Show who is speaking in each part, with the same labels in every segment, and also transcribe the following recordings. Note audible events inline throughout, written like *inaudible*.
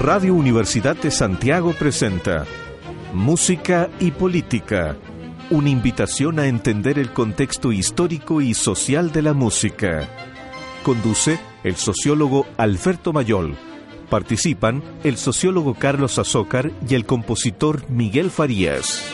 Speaker 1: Radio Universidad de Santiago presenta Música y Política, una invitación a entender el contexto histórico y social de la música. Conduce el sociólogo Alberto Mayol. Participan el sociólogo Carlos Azócar y el compositor Miguel Farías.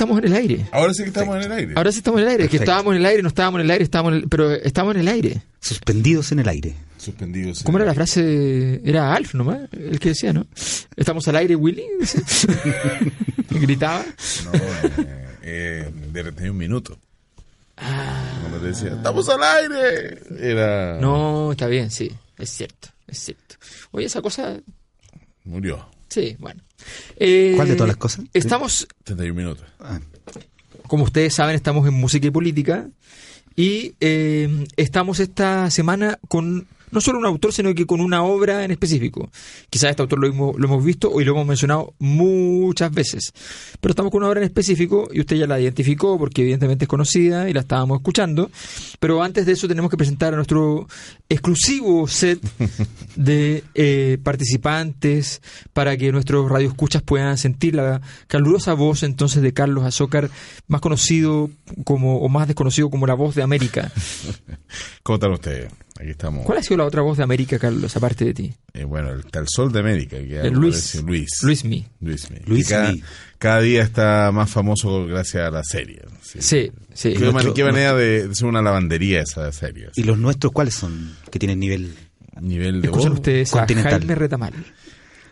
Speaker 2: Estamos en el aire.
Speaker 3: Ahora sí que estamos en el aire.
Speaker 2: Ahora sí estamos en el aire. Es que
Speaker 4: Perfecto.
Speaker 2: estábamos en el aire, no estábamos en el aire, estábamos en el- pero estamos en el aire.
Speaker 4: Suspendidos en el aire.
Speaker 3: Suspendidos.
Speaker 2: ¿Cómo era la frase? Era Alf nomás, el que decía, ¿no? Estamos al aire, Willy. *laughs* *laughs* Gritaba.
Speaker 3: No, eh, eh, de 31 minutos. Cuando te decía, estamos al aire. Era.
Speaker 2: No, está bien, sí, es cierto, es cierto. Oye, esa cosa,
Speaker 3: Murió.
Speaker 2: sí, bueno. Eh,
Speaker 4: ¿Cuál de todas las cosas?
Speaker 2: Estamos
Speaker 3: 31 minutos.
Speaker 4: Ah,
Speaker 2: Como ustedes saben, estamos en música y política y eh, estamos esta semana con no solo un autor, sino que con una obra en específico. Quizás este autor lo hemos, lo hemos visto y lo hemos mencionado muchas veces. Pero estamos con una obra en específico y usted ya la identificó porque evidentemente es conocida y la estábamos escuchando. Pero antes de eso tenemos que presentar a nuestro exclusivo set *laughs* de eh, participantes para que nuestros radioescuchas puedan sentir la calurosa voz entonces de Carlos Azócar, más conocido como o más desconocido como la voz de América. *laughs*
Speaker 3: ¿Cómo están ustedes? Aquí estamos.
Speaker 2: ¿Cuál ha sido la otra voz de América, Carlos, aparte de ti?
Speaker 3: Eh, bueno, el tal Sol de América. Que
Speaker 2: El Luis.
Speaker 3: Luis.
Speaker 2: Luis Mi.
Speaker 3: Luis Mi.
Speaker 4: Luis
Speaker 3: Que cada,
Speaker 4: Mi.
Speaker 3: cada día está más famoso gracias a la serie.
Speaker 2: Sí, sí.
Speaker 3: Qué, man- qué manera de, de ser una lavandería esa serie.
Speaker 4: ¿Y los nuestros cuáles son? Que tienen nivel.
Speaker 3: Nivel de
Speaker 2: Escuchan
Speaker 3: voz.
Speaker 2: ustedes a. Jaime Retamal.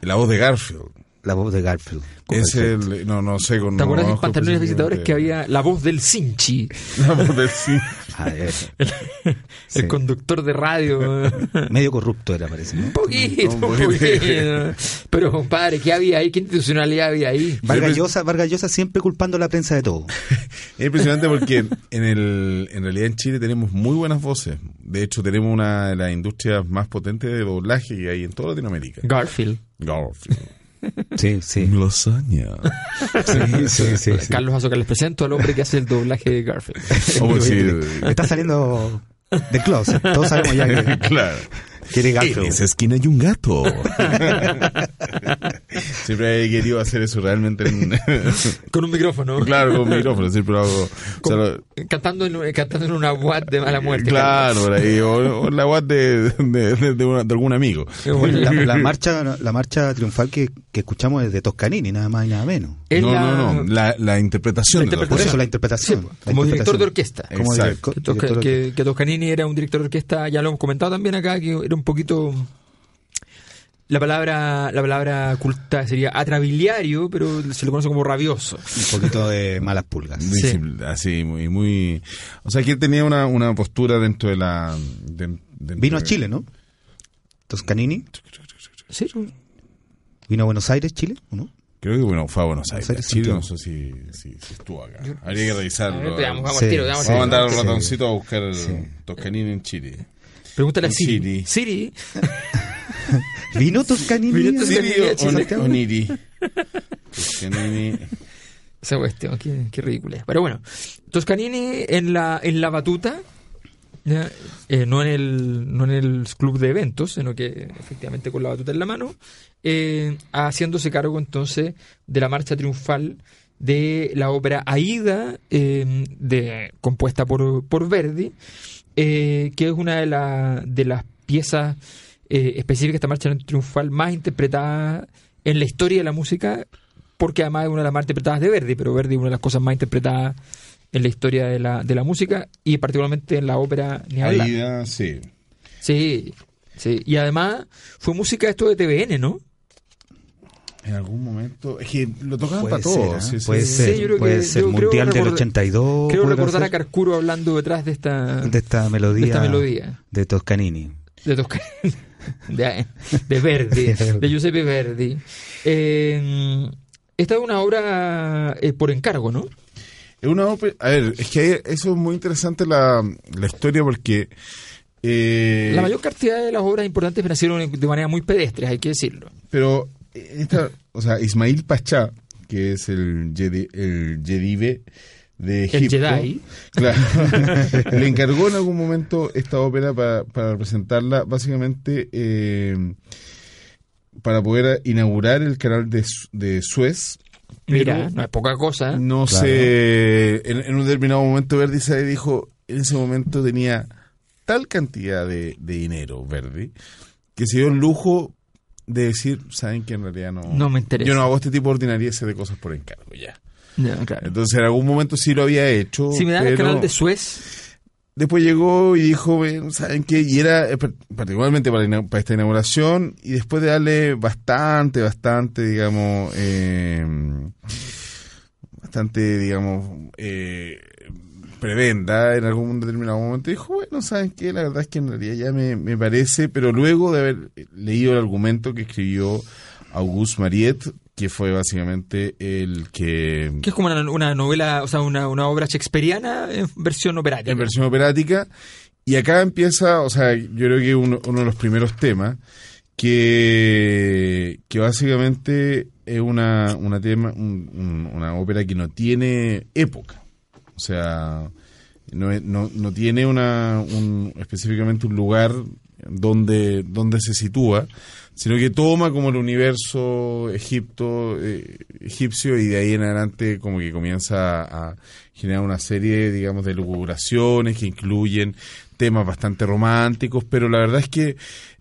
Speaker 3: La voz de Garfield.
Speaker 4: La voz de Garfield.
Speaker 3: Es el. No, no sé. Con,
Speaker 2: ¿Te acuerdas
Speaker 3: no
Speaker 2: en
Speaker 3: conozco
Speaker 2: Pantalones Visitadores que
Speaker 3: específicamente-
Speaker 2: había la voz del Sinchi, *laughs*
Speaker 3: La voz del sí.
Speaker 4: Ah, eh, *laughs*
Speaker 2: el
Speaker 4: Sí.
Speaker 2: conductor de radio? *laughs*
Speaker 4: medio corrupto era, parece. ¿no?
Speaker 2: Un poquito,
Speaker 3: Un poquito.
Speaker 2: Pero, compadre, ¿qué había ahí? ¿Qué institucionalidad había ahí?
Speaker 4: Vargas Llosa, Vargas Llosa siempre culpando a la prensa de todo.
Speaker 3: Es impresionante porque en, el, en realidad en Chile tenemos muy buenas voces. De hecho, tenemos una de las industrias más potentes de doblaje que hay en toda Latinoamérica.
Speaker 2: Garfield.
Speaker 3: Garfield.
Speaker 4: Sí, sí.
Speaker 3: Lasaña.
Speaker 4: Sí, sí, sí, sí.
Speaker 2: Carlos Azócar, les presento al hombre que hace el doblaje de Garfield.
Speaker 3: A decir.
Speaker 4: Está saliendo de closet. Todos sabemos ya que *laughs*
Speaker 3: Claro.
Speaker 4: Quiere
Speaker 3: En
Speaker 4: Garfield.
Speaker 3: esa esquina hay un gato. *laughs* Siempre he querido hacer eso realmente. En, *laughs*
Speaker 2: Con un micrófono.
Speaker 3: claro, con micrófono. Siempre lo hago. o sea,
Speaker 2: Con-
Speaker 3: lo-
Speaker 2: cantando, en, cantando en una WAT de mala muerte.
Speaker 3: claro, por ahí. O, o la guat de, de, de- de una- de algún amigo.
Speaker 4: La, la marcha, la marcha triunfal que, que escuchamos es de Toscanini, nada más y nada menos.
Speaker 3: No,
Speaker 2: la-
Speaker 3: no, no. La, la interpretación.
Speaker 2: La
Speaker 3: de
Speaker 4: Por
Speaker 3: los-
Speaker 4: eso la interpretación. la
Speaker 2: como director
Speaker 4: interpretación.
Speaker 2: de orquesta.
Speaker 4: Como
Speaker 3: Exacto.
Speaker 4: director-
Speaker 2: Que, Tosca-
Speaker 4: director de
Speaker 2: que, que Toscanini era un director de orquesta, ya lo hemos comentado también acá, que era un poquito... La palabra, la palabra culta sería atrabiliario, pero se lo conoce como rabioso.
Speaker 4: Un poquito de malas pulgas.
Speaker 2: Sí.
Speaker 3: así, muy, muy... O sea, que él tenía una, una postura dentro de la... de- dentro
Speaker 4: Vino a Chile, ¿no? Toscanini.
Speaker 2: Sí,
Speaker 4: Vino a Buenos Aires, Chile, ¿o no?
Speaker 3: Creo que bueno, fue a Buenos Aires.
Speaker 4: Aires,
Speaker 3: Chile no sé si, si, si estuvo acá. Habría que revisarlo.
Speaker 2: Veamos, vamos
Speaker 4: Sí,
Speaker 2: tiro,
Speaker 3: Vamos a mandar al
Speaker 4: Sí.
Speaker 3: ratoncito a buscar el Toscanini en Chile.
Speaker 2: Pregúntale a Siri.
Speaker 3: Siri.
Speaker 2: Siri, *laughs*
Speaker 4: ¿Vino Toscanini?
Speaker 2: Vino Toscanini.
Speaker 3: Siri o? Oniri. Toscanini. *laughs*
Speaker 2: esa cuestión, qué, qué ridícula. Pero bueno, Toscanini en la, en la batuta, eh, no, en el, no en el club de eventos, sino que efectivamente con la batuta en la mano, eh, haciéndose cargo entonces de la marcha triunfal de la ópera Aida, eh, de, compuesta por, por Verdi, eh, que es una de, la- de las piezas eh, específicas de esta marcha triunfal más interpretada en la historia de la música, porque además es una de las más interpretadas de Verdi, pero Verdi es una de las cosas más interpretadas en la historia de la, de la música y particularmente en la ópera ni hablar.
Speaker 3: Aida, sí.
Speaker 2: Sí, sí. Y además fue música esto de TVN, ¿no?
Speaker 3: En algún momento. Es que lo tocaban
Speaker 4: Puede
Speaker 3: para todos.
Speaker 4: ser, ¿eh?
Speaker 3: sí, sí.
Speaker 4: puede
Speaker 2: Sí,
Speaker 4: ser,
Speaker 2: yo creo
Speaker 4: puede
Speaker 2: que-
Speaker 4: ser.
Speaker 2: yo
Speaker 4: Mundial del
Speaker 2: recordar-
Speaker 4: 82.
Speaker 2: Creo recordar a Carcuro hablando detrás de esta,
Speaker 4: de esta melodía.
Speaker 2: de esta melodía.
Speaker 4: De Toscanini.
Speaker 2: de Tosca- *laughs* de, *laughs* de Verdi,
Speaker 4: De
Speaker 2: Giuseppe Verdi. Eh, esta es una obra eh, por encargo, ¿no?
Speaker 3: Es una ópera. A ver, es que eso es muy interesante la, la historia porque. eh,
Speaker 2: La mayor cantidad de las obras importantes nacieron de manera muy pedestre, hay que decirlo.
Speaker 3: Pero, esta, o sea, Ismail Pachá, que es el, Jedi, el Jedive de
Speaker 2: El
Speaker 3: Egipto.
Speaker 2: Jedi.
Speaker 3: Claro. *laughs* le encargó en algún momento esta ópera para, para representarla, básicamente eh, para poder inaugurar el canal de, de Suez. pero
Speaker 2: Mira, no es poca cosa.
Speaker 3: No
Speaker 4: Claro.
Speaker 3: sé, en, en un determinado momento Verdi se dijo, en ese momento tenía tal cantidad de, de dinero Verdi, que se dio el lujo de decir, saben que en realidad no...
Speaker 2: No me interesa.
Speaker 3: Yo no hago este tipo de ordinariedades de cosas por encargo, ya.
Speaker 2: Claro.
Speaker 3: Entonces en algún momento sí lo había hecho.
Speaker 2: Si me dan el canal de Suez,
Speaker 3: Después llegó y dijo, "Ven, ¿saben qué? Y era eh, par- particularmente para, para esta inauguración, y después de darle bastante, bastante, digamos, eh, bastante, digamos, eh, prebenda en algún determinado momento, dijo, bueno, ¿saben qué? La verdad es que en realidad ya me, me parece, pero luego de haber leído el argumento que escribió Auguste Mariette, que fue básicamente el que...
Speaker 2: que es como una, una novela, o sea, una, una obra shakespeariana en versión operática.
Speaker 3: en versión operática Y acá empieza, o sea, yo creo que uno, uno de los primeros temas que, que básicamente es una, una, tema, un- un- una ópera que no tiene época. O sea, no, no, no tiene una, un, específicamente un lugar donde, donde se sitúa, sino que toma como el universo Egipto, eh, egipcio y de ahí en adelante como que comienza a, a generar una serie, digamos, de lucubraciones que incluyen temas bastante románticos, pero la verdad es que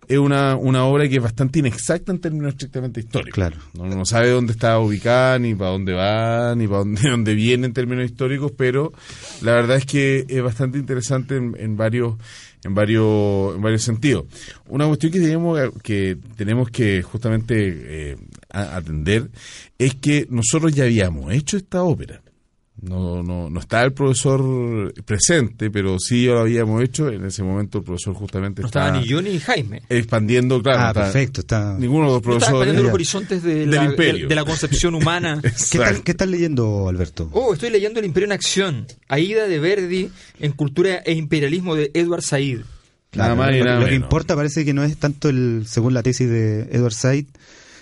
Speaker 3: es una, una obra que es bastante inexacta en términos estrictamente históricos.
Speaker 4: Claro.
Speaker 3: No, no sabe dónde está ubicada, ni para dónde va, ni para dónde, *laughs* dónde viene en términos históricos, pero la verdad es que es bastante interesante en, en varios en varios en varios sentidos. Una cuestión que tenemos que tenemos que justamente eh, atender es que nosotros ya habíamos hecho esta ópera. No, no, no está el profesor presente, pero sí lo habíamos hecho. En ese momento el profesor justamente
Speaker 2: No estaba
Speaker 3: estaba
Speaker 2: ni yo ni Jaime.
Speaker 3: expandiendo, claro.
Speaker 4: ah,
Speaker 3: está-
Speaker 4: perfecto. Está...
Speaker 3: Ninguno de los
Speaker 2: No estaba
Speaker 3: profesores.
Speaker 2: expandiendo los horizontes de
Speaker 3: Del
Speaker 2: la,
Speaker 3: imperio.
Speaker 2: de- de la concepción humana. *laughs*
Speaker 4: ¿Qué, tal. ¿Qué estás leyendo, Alberto?
Speaker 2: Oh, estoy leyendo El Imperio en Acción, Aida de Verdi en Cultura e Imperialismo de Edward Said.
Speaker 3: Nada más y
Speaker 4: lo,
Speaker 3: nada
Speaker 4: lo que
Speaker 3: menos.
Speaker 4: importa parece que no es tanto el, según la tesis de Edward Said,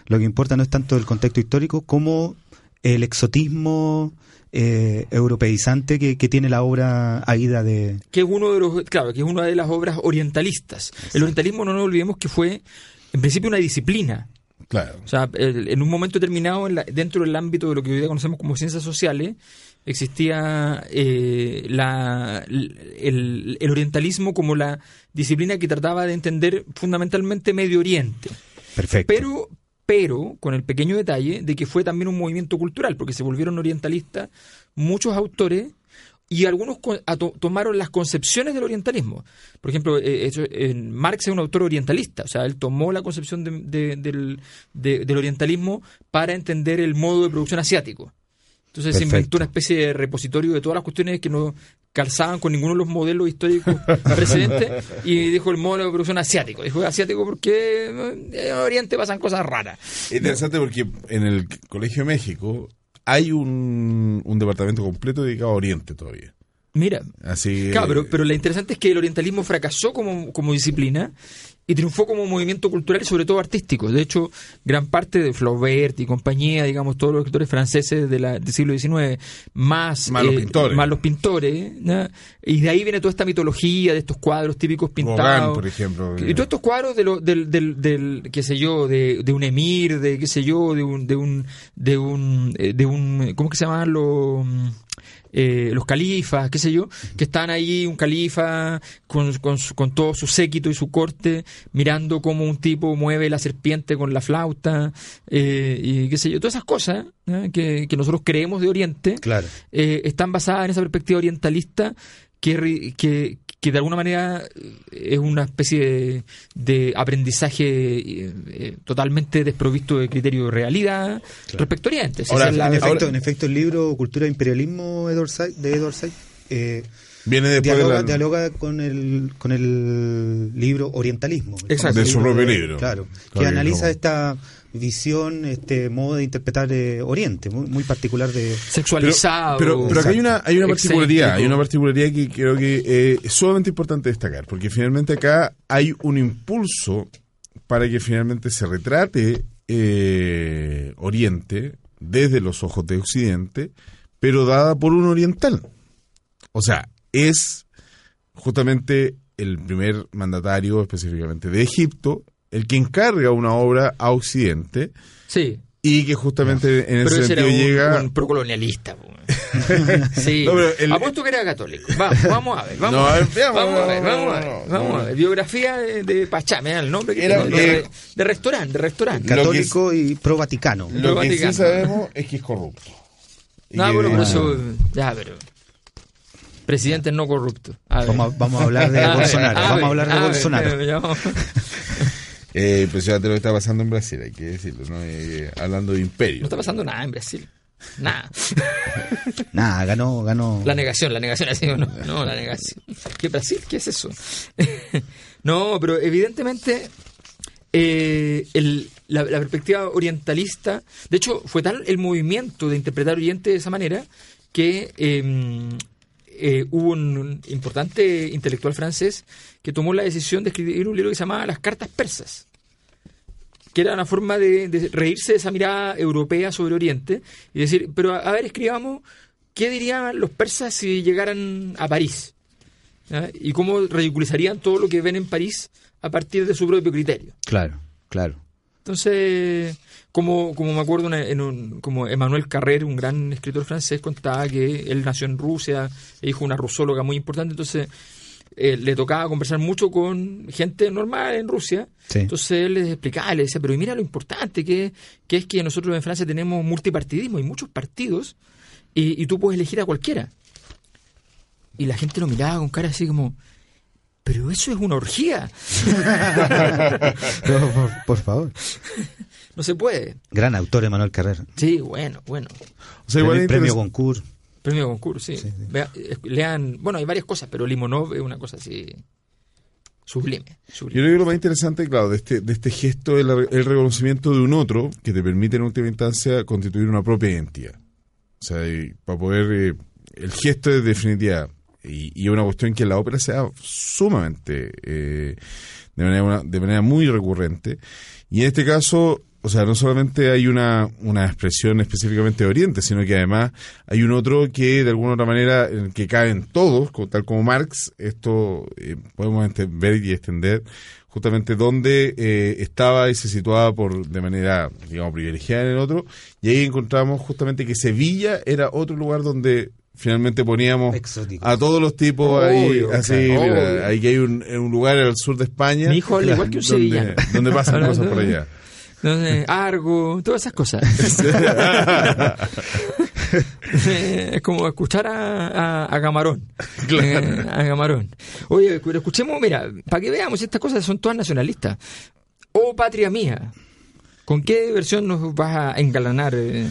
Speaker 4: lo que importa no es tanto el contexto histórico como el exotismo eh, europeizante que, que tiene la obra Aida de...
Speaker 2: que es uno de los claro que es una de las obras orientalistas el orientalismo no nos olvidemos que fue en principio una disciplina
Speaker 3: Claro.
Speaker 2: o sea el- en un momento determinado en la- dentro del ámbito de lo que hoy día conocemos como ciencias sociales existía eh, la, el, el orientalismo como la disciplina que trataba de entender fundamentalmente Medio Oriente
Speaker 4: Perfecto.
Speaker 2: pero pero con el pequeño detalle de que fue también un movimiento cultural, porque se volvieron orientalistas muchos autores y algunos tomaron las concepciones del orientalismo. Por ejemplo, eh, eh, Marx es un autor orientalista, o sea, él tomó la concepción de- de- del, de- del orientalismo para entender el modo de producción asiático. Entonces se inventó una especie de repositorio de todas las cuestiones que no calzaban con ninguno de los modelos históricos *laughs* precedentes y dijo el modelo de producción asiático. Dijo asiático porque eh, en Oriente pasan cosas raras.
Speaker 3: Es interesante porque en el Colegio de México hay un, un departamento completo dedicado a Oriente todavía.
Speaker 2: Mira,
Speaker 3: Así
Speaker 2: claro, pero,
Speaker 3: eh,
Speaker 2: pero lo interesante es que el orientalismo fracasó como, como disciplina y triunfó como movimiento cultural y sobre todo artístico. De hecho, gran parte de Flaubert y compañía, digamos, todos los escritores franceses de la- del siglo XIX, más,
Speaker 3: Más los pintores.
Speaker 2: más los pintores, ¿no? y de ahí viene toda esta mitología de estos cuadros típicos pintados.
Speaker 3: Gauguin, por ejemplo.
Speaker 2: Y todos estos cuadros de lo, del, del, del, qué sé yo, de, de un emir, de qué sé yo, de un, de un, de un, eh, de un, ¿cómo que se llaman los, eh, los califas, qué sé yo, que están ahí, un califa con, con, su- con todo su séquito y su corte, mirando cómo un tipo mueve la serpiente con la flauta, eh, y qué sé yo, todas esas cosas ¿eh? que, que nosotros creemos de Oriente,
Speaker 4: Claro.
Speaker 2: eh, están basadas en esa perspectiva orientalista que, ri- que, que de alguna manera eh, es una especie de, de aprendizaje eh, eh, totalmente desprovisto de criterio de realidad respecto a Oriente.
Speaker 3: Ahora,
Speaker 2: la
Speaker 4: en, efecto, en efecto, el libro Cultura e Imperialismo Edward Said- de Edward Said eh,
Speaker 3: Viene después
Speaker 4: dialoga,
Speaker 3: de la-
Speaker 4: dialoga con el con el libro Orientalismo.
Speaker 2: Exacto.
Speaker 3: De su
Speaker 4: Libro
Speaker 3: propio libro.
Speaker 4: Claro, que
Speaker 3: Claro,
Speaker 4: analiza
Speaker 3: como-
Speaker 4: esta visión, este modo de interpretar eh, Oriente, muy, muy particular de...
Speaker 2: sexualizado.
Speaker 3: Pero, pero acá hay una, hay una particularidad,
Speaker 2: excéntrico.
Speaker 3: hay una particularidad que creo que eh, es sumamente importante destacar, porque finalmente acá hay un impulso para que finalmente se retrate eh, Oriente desde los ojos de Occidente, pero dada por un oriental. O sea, es justamente el primer mandatario específicamente de Egipto el que encarga una obra a Occidente
Speaker 2: Sí.
Speaker 3: y que justamente en
Speaker 2: Pero
Speaker 3: ese
Speaker 2: ese era
Speaker 3: sentido
Speaker 2: un,
Speaker 3: llega...
Speaker 2: un procolonialista. *laughs* sí.
Speaker 3: No, pero el-
Speaker 2: Apuesto que era católico. Vamos, vamos a ver. Vamos,
Speaker 3: No,
Speaker 2: a, ver,
Speaker 3: veamos,
Speaker 2: vamos a ver.
Speaker 3: no,
Speaker 2: Vamos a ver. Vamos
Speaker 3: no.
Speaker 2: a ver. Biografía de, de Pachá, me da el nombre que
Speaker 3: Era- eh,
Speaker 2: de restaurante, de restaurante.
Speaker 4: Católico y pro Vaticano.
Speaker 3: Lo que sí sabemos es que es corrupto. Y
Speaker 2: No,
Speaker 3: que-
Speaker 2: bueno, pero eso. Ya, pero. Presidente no corrupto. A ver.
Speaker 4: Vamos a, vamos a hablar de *laughs* Bolsonaro.
Speaker 2: a
Speaker 4: Vamos a hablar de
Speaker 2: a ver,
Speaker 4: Bolsonaro.
Speaker 2: Eh, ya.
Speaker 3: Eh, pues ya te lo que está pasando en Brasil, hay que decirlo, ¿no? Eh, hablando de imperio.
Speaker 2: No está pasando nada en Brasil. Nada. *laughs*
Speaker 4: Nada, ganó, ganó.
Speaker 2: La negación, la negación así, no, no, la negación. ¿Qué Brasil? ¿Qué es eso? *laughs* no, pero evidentemente eh, el- la, la perspectiva orientalista, de hecho, fue tal el movimiento de interpretar Oriente de esa manera que eh, eh, hubo un importante intelectual francés que tomó la decisión de escribir un libro que se llamaba Las cartas persas que era una forma de, de reírse de esa mirada europea sobre Oriente y decir, pero a, a ver, escribamos, ¿qué dirían los persas si llegaran a París? Y cómo ridiculizarían todo lo que ven en París a partir de su propio criterio.
Speaker 4: Claro, claro.
Speaker 2: Entonces, como, como me acuerdo, una- en un, como Emmanuel Carrer, un gran escritor francés, contaba que él nació en Rusia, e hijo de una rusóloga muy importante, entonces eh, le tocaba conversar mucho con gente normal en Rusia.
Speaker 4: Sí.
Speaker 2: Entonces él les explicaba, le decía, pero mira lo importante que, que es que nosotros en Francia tenemos multipartidismo y muchos partidos, y, y tú puedes elegir a cualquiera. Y la gente lo miraba con cara así como, pero eso es una orgía. *laughs*
Speaker 4: No, por, por favor. *laughs*
Speaker 2: No se puede.
Speaker 4: Gran autor Emanuel Carrera.
Speaker 2: Sí, bueno, bueno.
Speaker 3: O sea, igual
Speaker 4: premio, premio concurso.
Speaker 2: Premio concurso, sí. Vea, eh, lean, bueno, hay varias cosas, pero Limonov es una cosa así sublime.
Speaker 3: Yo creo que lo más interesante, claro, de este, de este gesto es la- el reconocimiento de un otro que te permite en última instancia constituir una propia identidad. O sea, y para poder... eh, el gesto es definitiva y, y es una cuestión que en la ópera se da sumamente, eh, de, manera, una- de manera muy recurrente. Y en este caso, o sea, no solamente hay una, una expresión específicamente de Oriente, sino que además hay un otro que de alguna otra manera, en el que caben todos, tal como Marx, esto eh, podemos ver y extender justamente donde eh, estaba y se situaba por de manera, digamos, privilegiada en el otro, y ahí encontramos justamente que Sevilla era otro lugar donde finalmente poníamos a todos los tipos ahí, así,
Speaker 2: claro,
Speaker 3: mira,
Speaker 2: obvio.
Speaker 3: ahí que hay un, en un lugar al sur de España.
Speaker 2: Mi hijo igual que un *laughs*
Speaker 3: donde-
Speaker 2: sevillano.
Speaker 3: Donde pasan cosas por allá.
Speaker 2: Entonces, *laughs* Argo, todas esas cosas. *laughs* *laughs* es como escuchar a, a, a Camarón. Eh, a Camarón. Oye, pero escuchemos, mira, para que veamos, estas cosas son todas nacionalistas. Oh, patria mía. ¿Con qué versión nos vas a engalanar? eh?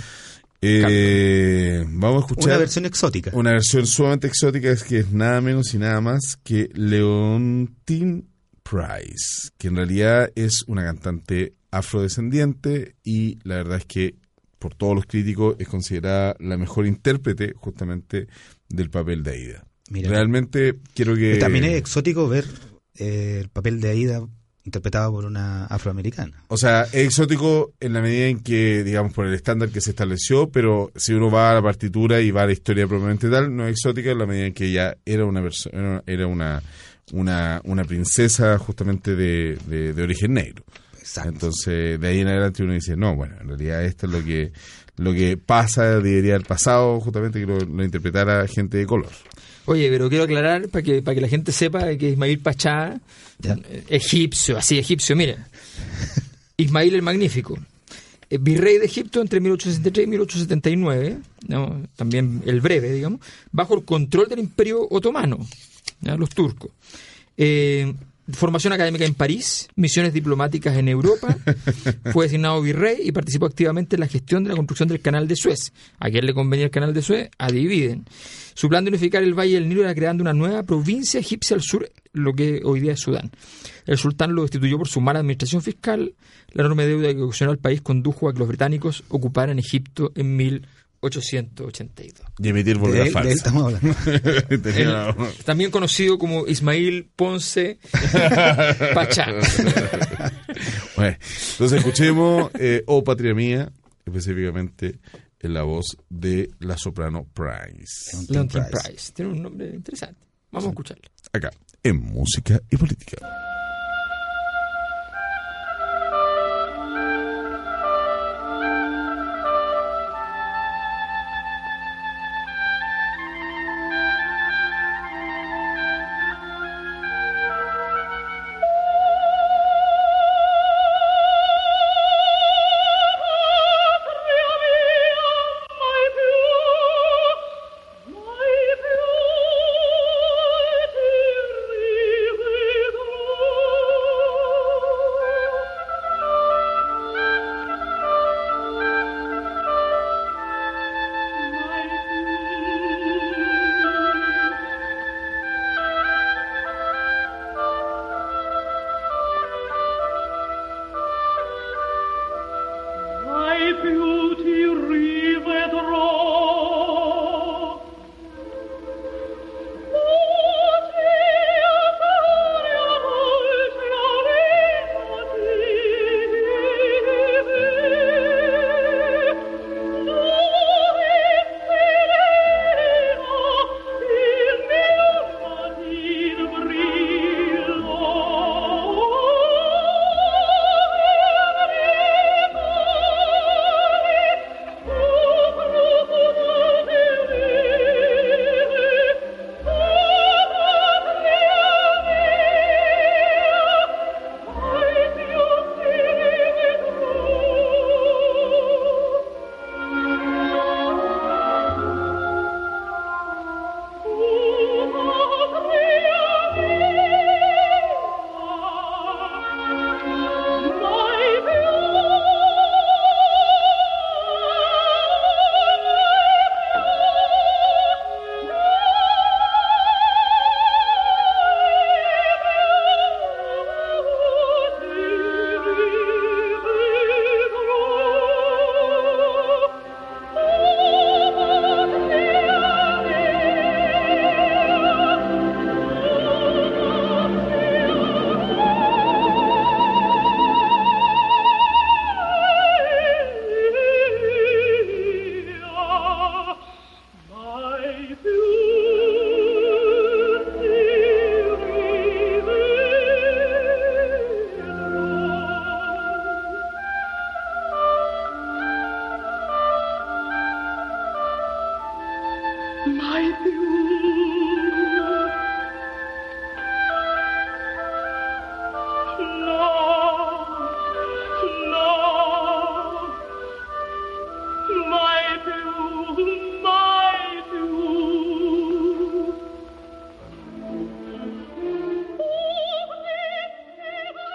Speaker 3: Eh, vamos a escuchar
Speaker 4: Una versión exótica.
Speaker 3: una versión sumamente exótica, es que es nada menos y nada más que Leontine Price, que en realidad es una cantante afrodescendiente y la verdad es que por todos los críticos es considerada la mejor intérprete justamente del papel de Aida.
Speaker 4: Mira.
Speaker 3: Realmente quiero que...
Speaker 4: También es exótico ver eh, el papel de Aida interpretado por una afroamericana.
Speaker 3: O sea, es exótico en la medida en que, digamos, por el estándar que se estableció, pero si uno va a la partitura y va a la historia propiamente tal, no es exótica en la medida en que ella era una persona, era una, una, una princesa justamente de, de, de origen negro.
Speaker 4: Exacto.
Speaker 3: Entonces, de ahí en adelante uno dice, no, bueno, en realidad esto es lo que, lo que pasa, debería haber pasado, justamente que lo, lo interpretara gente de color.
Speaker 2: Oye, pero quiero aclarar para que, para que la gente sepa que Ismail Pachá,
Speaker 4: Ya.
Speaker 2: egipcio, así egipcio, miren. *laughs* Ismail el Magnífico, eh, virrey de Egipto entre 1863 y 1879, ¿no? también el breve, digamos, bajo el control del Imperio Otomano, ¿ya? los turcos. Eh, formación académica en París, misiones diplomáticas en Europa, *laughs* fue designado virrey y participó activamente en la gestión de la construcción del canal de Suez. ¿A quién le convenía el canal de Suez? A dividen. Su plan de unificar el Valle del Nilo era creando una nueva provincia egipcia al sur, lo que hoy día es Sudán. El sultán lo destituyó por su mala administración fiscal. La enorme deuda que ocasionó al país condujo a que los británicos ocuparan Egipto en 1882.
Speaker 3: Y emitir
Speaker 4: De
Speaker 3: volver
Speaker 4: él, de él
Speaker 3: falsa.
Speaker 4: estamos hablando. *laughs*
Speaker 3: Tenía
Speaker 2: El-
Speaker 3: una-
Speaker 2: también conocido como Ismail Ponce *laughs* Pachá.
Speaker 3: Bueno, entonces escuchemos eh, Oh Patria Mía, específicamente en la voz de la soprano Price.
Speaker 2: Leontine Price. Tiene un nombre interesante. Vamos a escucharlo.
Speaker 3: Acá, en Música y Política.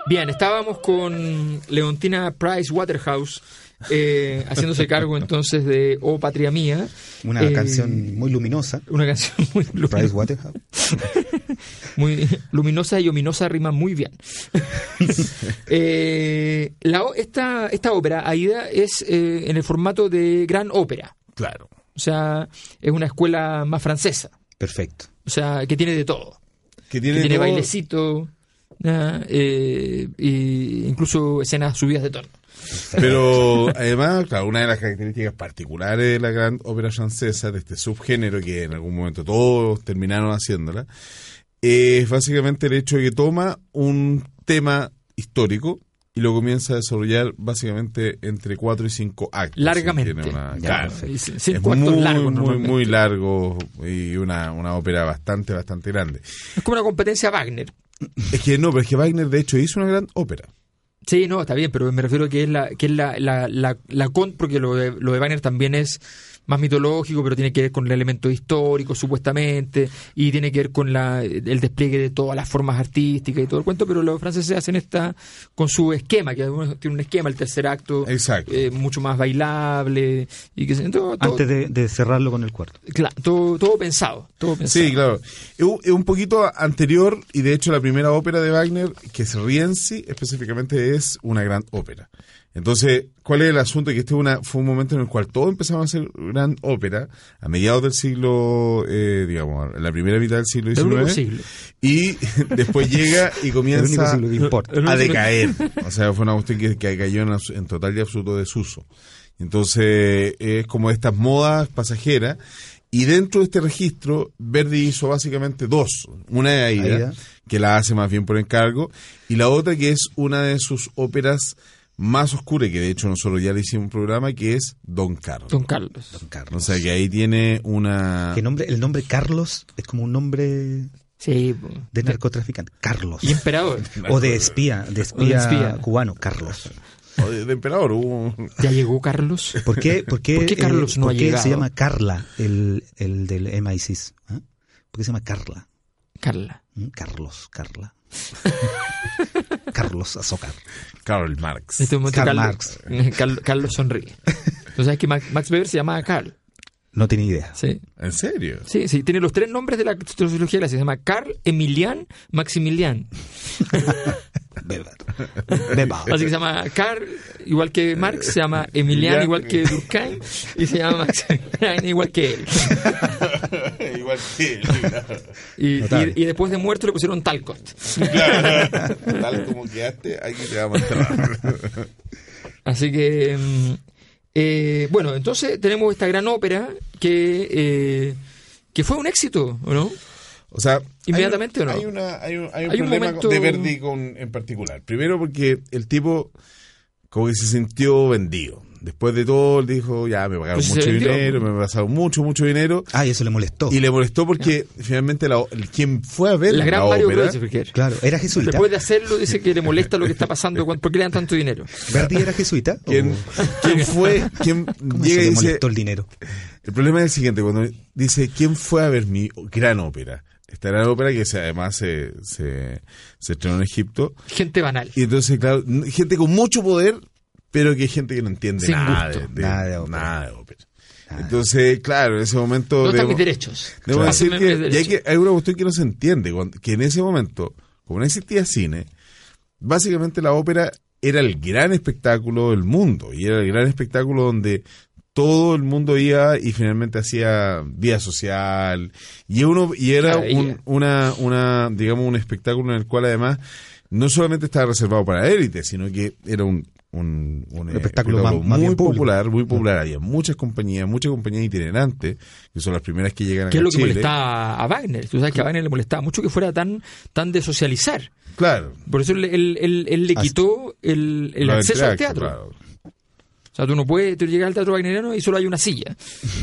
Speaker 2: Bien, estábamos con Leontina Price Waterhouse eh, *laughs* haciéndose cargo entonces de Oh Patria Mía.
Speaker 4: Una
Speaker 2: Eh,
Speaker 4: canción muy luminosa.
Speaker 2: Una canción muy,
Speaker 4: Price
Speaker 2: luminosa,
Speaker 4: Waterhouse. *laughs*
Speaker 2: muy luminosa y ominosa riman muy bien. *laughs* Eh, la esta, esta ópera, Aida, es eh, en el formato de gran ópera.
Speaker 3: Claro.
Speaker 2: O sea, es una escuela más francesa.
Speaker 4: Perfecto.
Speaker 2: O sea, que tiene de todo.
Speaker 3: Que
Speaker 2: Que
Speaker 3: tiene,
Speaker 2: tiene
Speaker 3: todo-
Speaker 2: bailecito, eh, y incluso escenas subidas de tono.
Speaker 3: Pero además, claro, una de las características particulares de la gran ópera francesa, de este subgénero que en algún momento todos terminaron haciéndola, es básicamente el hecho de que toma un tema histórico y lo comienza a desarrollar básicamente entre cuatro y cinco actos.
Speaker 2: Largamente.
Speaker 3: Tiene una-
Speaker 4: Ya,
Speaker 3: claro. Es
Speaker 2: actos
Speaker 3: muy,
Speaker 2: largos
Speaker 3: muy, muy largo y una, una ópera bastante, bastante grande.
Speaker 2: Es como una competencia Wagner.
Speaker 3: Es que no, pero es que Wagner de hecho hizo una gran ópera.
Speaker 2: Sí, no, está bien, pero me refiero a que es la, que es la, la, la, la con, porque lo de, lo de Wagner también es más mitológico, pero tiene que ver con el elemento histórico, supuestamente, y tiene que ver con la, el despliegue de todas las formas artísticas y todo el cuento, pero los franceses hacen esta con su esquema, que algunos tiene un esquema, el tercer acto,
Speaker 3: Exacto.
Speaker 2: eh, mucho más bailable, y que se- todo, todo,
Speaker 4: Antes de, de cerrarlo con el cuarto.
Speaker 2: claro, todo, todo pensado, todo pensado.
Speaker 3: Sí, claro. Es un- es un poquito anterior y de hecho la primera ópera de Wagner, que es Rienzi, específicamente es una gran ópera. Entonces, ¿cuál es el asunto? Que este una, fue un momento en el cual todos empezaron a hacer gran ópera a mediados del siglo, eh, digamos, en la primera mitad del siglo XIX.
Speaker 2: siglo.
Speaker 3: Y *laughs* después llega y comienza a decaer. O sea, fue una cuestión que, que cayó en total y absoluto desuso. Entonces, es como estas modas pasajeras. Y dentro de este registro, Verdi hizo básicamente dos. Una de Aida,
Speaker 4: Aida.
Speaker 3: que la hace más bien por encargo, y la otra que es una de sus óperas más oscuras, que de hecho nosotros ya le hicimos un programa, que es Don Carlos.
Speaker 2: Don Carlos.
Speaker 4: Don
Speaker 3: O
Speaker 4: Carlos.
Speaker 3: sea, que ahí tiene una...
Speaker 4: Que nombre, el nombre Carlos es como un nombre
Speaker 2: Sí,
Speaker 4: de narcotraficante. Carlos.
Speaker 2: y emperador.
Speaker 4: O de espía, de espía,
Speaker 2: O de espía.
Speaker 4: cubano, Carlos.
Speaker 3: o de, de emperador. hubo-
Speaker 2: ¿Ya llegó Carlos?
Speaker 4: ¿Por qué, por qué,
Speaker 2: ¿Por qué Carlos no
Speaker 4: por
Speaker 2: ha
Speaker 4: qué
Speaker 2: llegado?
Speaker 4: se llama Carla el, el del MI6? ¿Ah? ¿Por qué se llama Carla?
Speaker 2: Carla.
Speaker 4: ¿Mm? Carlos, Carla. *laughs* Carlos Azócar.
Speaker 3: Karl Marx.
Speaker 2: En este momento
Speaker 4: Karl
Speaker 2: Carlos, Carl- Carlos sonríe. ¿Tú sabes que Max, Max Weber se llama Carl?
Speaker 4: No tiene idea.
Speaker 2: Sí.
Speaker 3: ¿En serio?
Speaker 2: Sí, sí, tiene los tres nombres de la sociología clásica. Se llama Carl, Emilian, Maximilian. *laughs*
Speaker 4: Weber. Weber.
Speaker 2: Así que se llama Carl, igual que Marx, se llama Emilian,
Speaker 3: Emilian.
Speaker 2: igual que Durkheim, y se llama Maximilian, igual que él. *laughs*
Speaker 3: Igual que
Speaker 2: Y,
Speaker 4: Notable.
Speaker 2: y- y después de muerto le pusieron Talcott.
Speaker 3: Claro. Tal como quedaste, aquí te vamos a enterrar.
Speaker 2: Así que, mm, eh, bueno, entonces tenemos esta gran ópera que, eh, que fue un éxito, ¿o no?
Speaker 3: O sea,
Speaker 2: ¿Inmediatamente
Speaker 3: hay un,
Speaker 2: o no?
Speaker 3: Hay, una, hay un, hay un
Speaker 2: Hay un
Speaker 3: problema
Speaker 2: momento-
Speaker 3: de Verdi con, en particular. Primero porque el tipo como que se sintió vendido. Después de todo, él dijo, ya me pagaron
Speaker 2: Pues
Speaker 3: mucho dinero, me pasaron mucho, mucho dinero.
Speaker 4: Ah, y eso le molestó.
Speaker 3: Y le molestó porque finalmente la, quien fue a ver
Speaker 2: La
Speaker 3: la,
Speaker 2: gran Mario
Speaker 3: ópera...
Speaker 2: Kreuzberger.
Speaker 4: Claro, era jesuita.
Speaker 2: Después de hacerlo, dice que le molesta lo que está pasando. cuando- ¿Por qué le dan tanto dinero?
Speaker 4: ¿Verdi era jesuita?
Speaker 3: ¿Quién,
Speaker 4: ¿O
Speaker 3: quién fue? ¿Quién
Speaker 4: ¿Cómo
Speaker 3: llega y
Speaker 4: le
Speaker 3: dice,
Speaker 4: molestó el dinero?
Speaker 3: El problema es el siguiente, cuando dice, ¿quién fue a ver mi gran ópera? Esta gran ópera que se- además se, se, se estrenó en Egipto.
Speaker 2: Gente banal.
Speaker 3: Y entonces, claro, gente con mucho poder, pero que hay gente que no entiende
Speaker 2: Sin
Speaker 3: nada,
Speaker 2: gusto.
Speaker 3: de, de-
Speaker 4: Nada de ópera.
Speaker 3: nada de ópera. Entonces, claro, en ese momento...
Speaker 2: ¿Dónde están
Speaker 3: debo-
Speaker 2: mis derechos?
Speaker 3: Debo decir
Speaker 2: Pásenme
Speaker 3: que,
Speaker 2: mis
Speaker 3: y hay, que hay una cuestión que no se entiende, que en ese momento, como no existía cine, básicamente la ópera era el gran espectáculo del mundo, y era el gran espectáculo donde todo el mundo iba y finalmente hacía vida social, y, uno, y era un- una, una, digamos, un espectáculo en el cual además no solamente estaba reservado para élite, sino que era un, un, un, eh,
Speaker 4: espectáculo más- más
Speaker 3: muy
Speaker 4: público.
Speaker 3: popular, muy popular. Había muchas compañías, muchas compañías itinerantes, que son las primeras que llegan
Speaker 2: ¿Qué es
Speaker 3: a
Speaker 2: lo que
Speaker 3: Chile.
Speaker 2: molestaba a Wagner? Tú sabes que a Wagner le molestaba mucho que fuera tan, tan de socializar.
Speaker 3: Claro.
Speaker 2: Por eso él, él- él- él le
Speaker 4: Así-
Speaker 2: quitó el, el acceso al teatro.
Speaker 3: claro.
Speaker 2: O sea, tú no puedes, tú llegas al teatro wagneriano y solo hay una silla.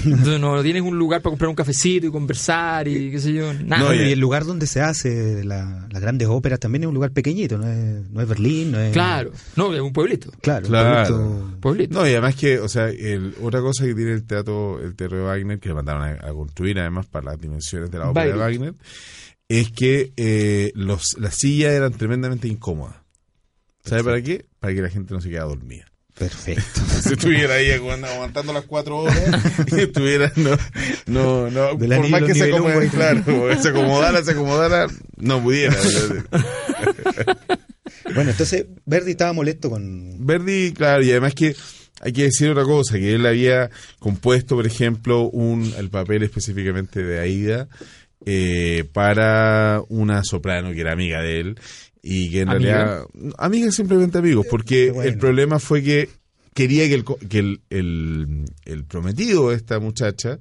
Speaker 2: Entonces no tienes un lugar para comprar un cafecito y conversar y qué sé yo, nada.
Speaker 4: No,
Speaker 3: y-
Speaker 4: el lugar donde se hace la- las grandes óperas también es un lugar pequeñito, no es, no es Berlín, no es...
Speaker 2: Claro, no, es un pueblito.
Speaker 4: Claro, un
Speaker 3: Claro.
Speaker 4: pueblito-
Speaker 2: Pueblito.
Speaker 3: No, y además que, o sea, el- otra cosa que tiene el teatro, el teatro de Wagner, que le mandaron a, a construir además para las dimensiones de la ópera de. Wagner, es que eh, los, las sillas eran tremendamente incómodas. ¿Sabe para qué? Para que la gente no se quedara dormida.
Speaker 4: Perfecto. *laughs*
Speaker 3: Si estuviera ahí aguant- aguantando las cuatro horas y *laughs* estuviera, no, no, no, por más que se
Speaker 4: nivelón,
Speaker 3: acomodara,
Speaker 4: güey.
Speaker 3: claro, se acomodara, se acomodara, no pudiera. *laughs*
Speaker 4: bueno, entonces Verdi estaba molesto con...
Speaker 3: Verdi, claro, y además que hay que decir otra cosa, que él había compuesto, por ejemplo, un el papel específicamente de Aida eh, para una soprano que era amiga de él y que en realidad amiga simplemente amigos, porque
Speaker 4: bueno.
Speaker 3: el problema fue que quería que el que el, el, el prometido de esta muchacha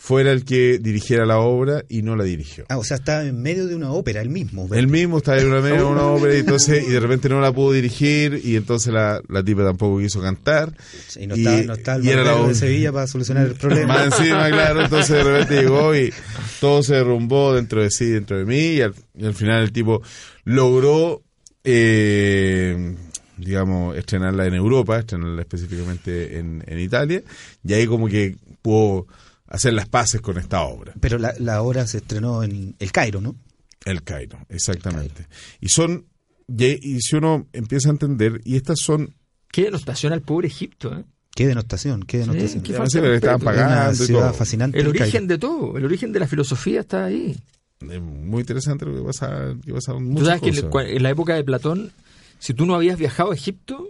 Speaker 3: fuera el que dirigiera la obra y no la dirigió.
Speaker 4: Ah, o sea, estaba en medio de una ópera, él mismo. Verdi.
Speaker 3: Él mismo estaba en una, media de una *laughs* ópera y entonces y de repente no la pudo dirigir y entonces la, la tipa tampoco quiso cantar
Speaker 4: Y no estaba, no estaba el
Speaker 3: y era la
Speaker 4: de. Sevilla para solucionar el problema.
Speaker 3: Más encima, claro, entonces de repente llegó y todo se derrumbó dentro de sí, dentro de mí, y al, y al final el tipo logró, eh, digamos, estrenarla en Europa, estrenarla específicamente en, en Italia, y ahí como que pudo hacer las paces con esta obra.
Speaker 4: Pero la, la obra se estrenó en El Cairo, ¿no?
Speaker 3: El Cairo, exactamente. Y son, y, y si uno empieza a entender, y estas son,
Speaker 2: Qué denotación al pobre Egipto, ¿eh?
Speaker 4: Qué denotación, qué denotación.
Speaker 2: qué
Speaker 3: estaban
Speaker 2: respeto.
Speaker 4: Es una
Speaker 3: pagando y
Speaker 4: ciudad
Speaker 3: todo.
Speaker 4: fascinante.
Speaker 2: El origen de todo, el origen de la filosofía está ahí.
Speaker 3: Es muy interesante lo que pasa, que pasa con
Speaker 2: Tú
Speaker 3: muchas
Speaker 2: sabes que en,
Speaker 3: cosas.
Speaker 2: cua- en la época de Platón, si tú no habías viajado a Egipto,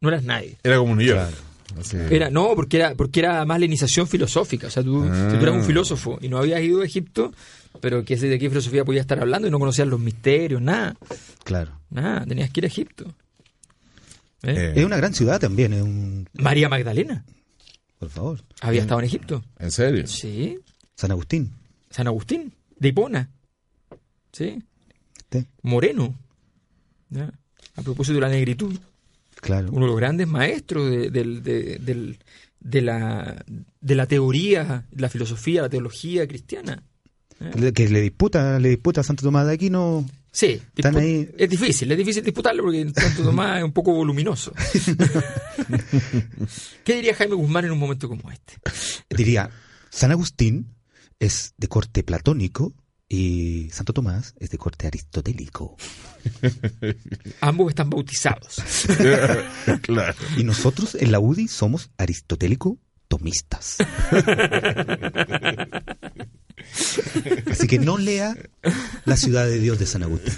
Speaker 2: no eras nadie.
Speaker 3: Era como York. Así.
Speaker 2: Era, no, porque era, porque era más lenización filosófica. O sea, tú,
Speaker 3: Ah.
Speaker 2: si tú eras un filósofo y no habías ido a Egipto, pero que de qué filosofía podías estar hablando y no conocías los misterios, nada,
Speaker 4: Claro.
Speaker 2: nada, tenías que ir a Egipto. ¿Eh?
Speaker 3: Eh,
Speaker 4: Es una gran ciudad también, es un...
Speaker 2: María Magdalena
Speaker 4: Por favor.
Speaker 2: había estado en Egipto.
Speaker 3: ¿En serio?
Speaker 2: Sí,
Speaker 4: San Agustín.
Speaker 2: San Agustín, de Hipona. Sí,
Speaker 4: Sí,
Speaker 2: Moreno. ¿ya? A propósito de la negritud.
Speaker 4: claro.
Speaker 2: uno de los grandes maestros de, de- de la, de la teoría, la filosofía, la teología cristiana.
Speaker 4: Le- Que le disputa, le disputa a Santo Tomás de Aquino.
Speaker 2: Sí,
Speaker 4: Están ahí-
Speaker 2: es difícil, es difícil disputarlo porque Santo Tomás es un poco voluminoso. *laughs* ¿Qué diría Jaime Guzmán en un momento como este?
Speaker 4: Diría, San Agustín es de corte platónico y Santo Tomás es de corte aristotélico. *laughs*
Speaker 2: Ambos están bautizados. *laughs*
Speaker 3: claro.
Speaker 4: Y nosotros en la UDI somos aristotélico-tomistas. *laughs* Así que no lea La ciudad de Dios de San Agustín.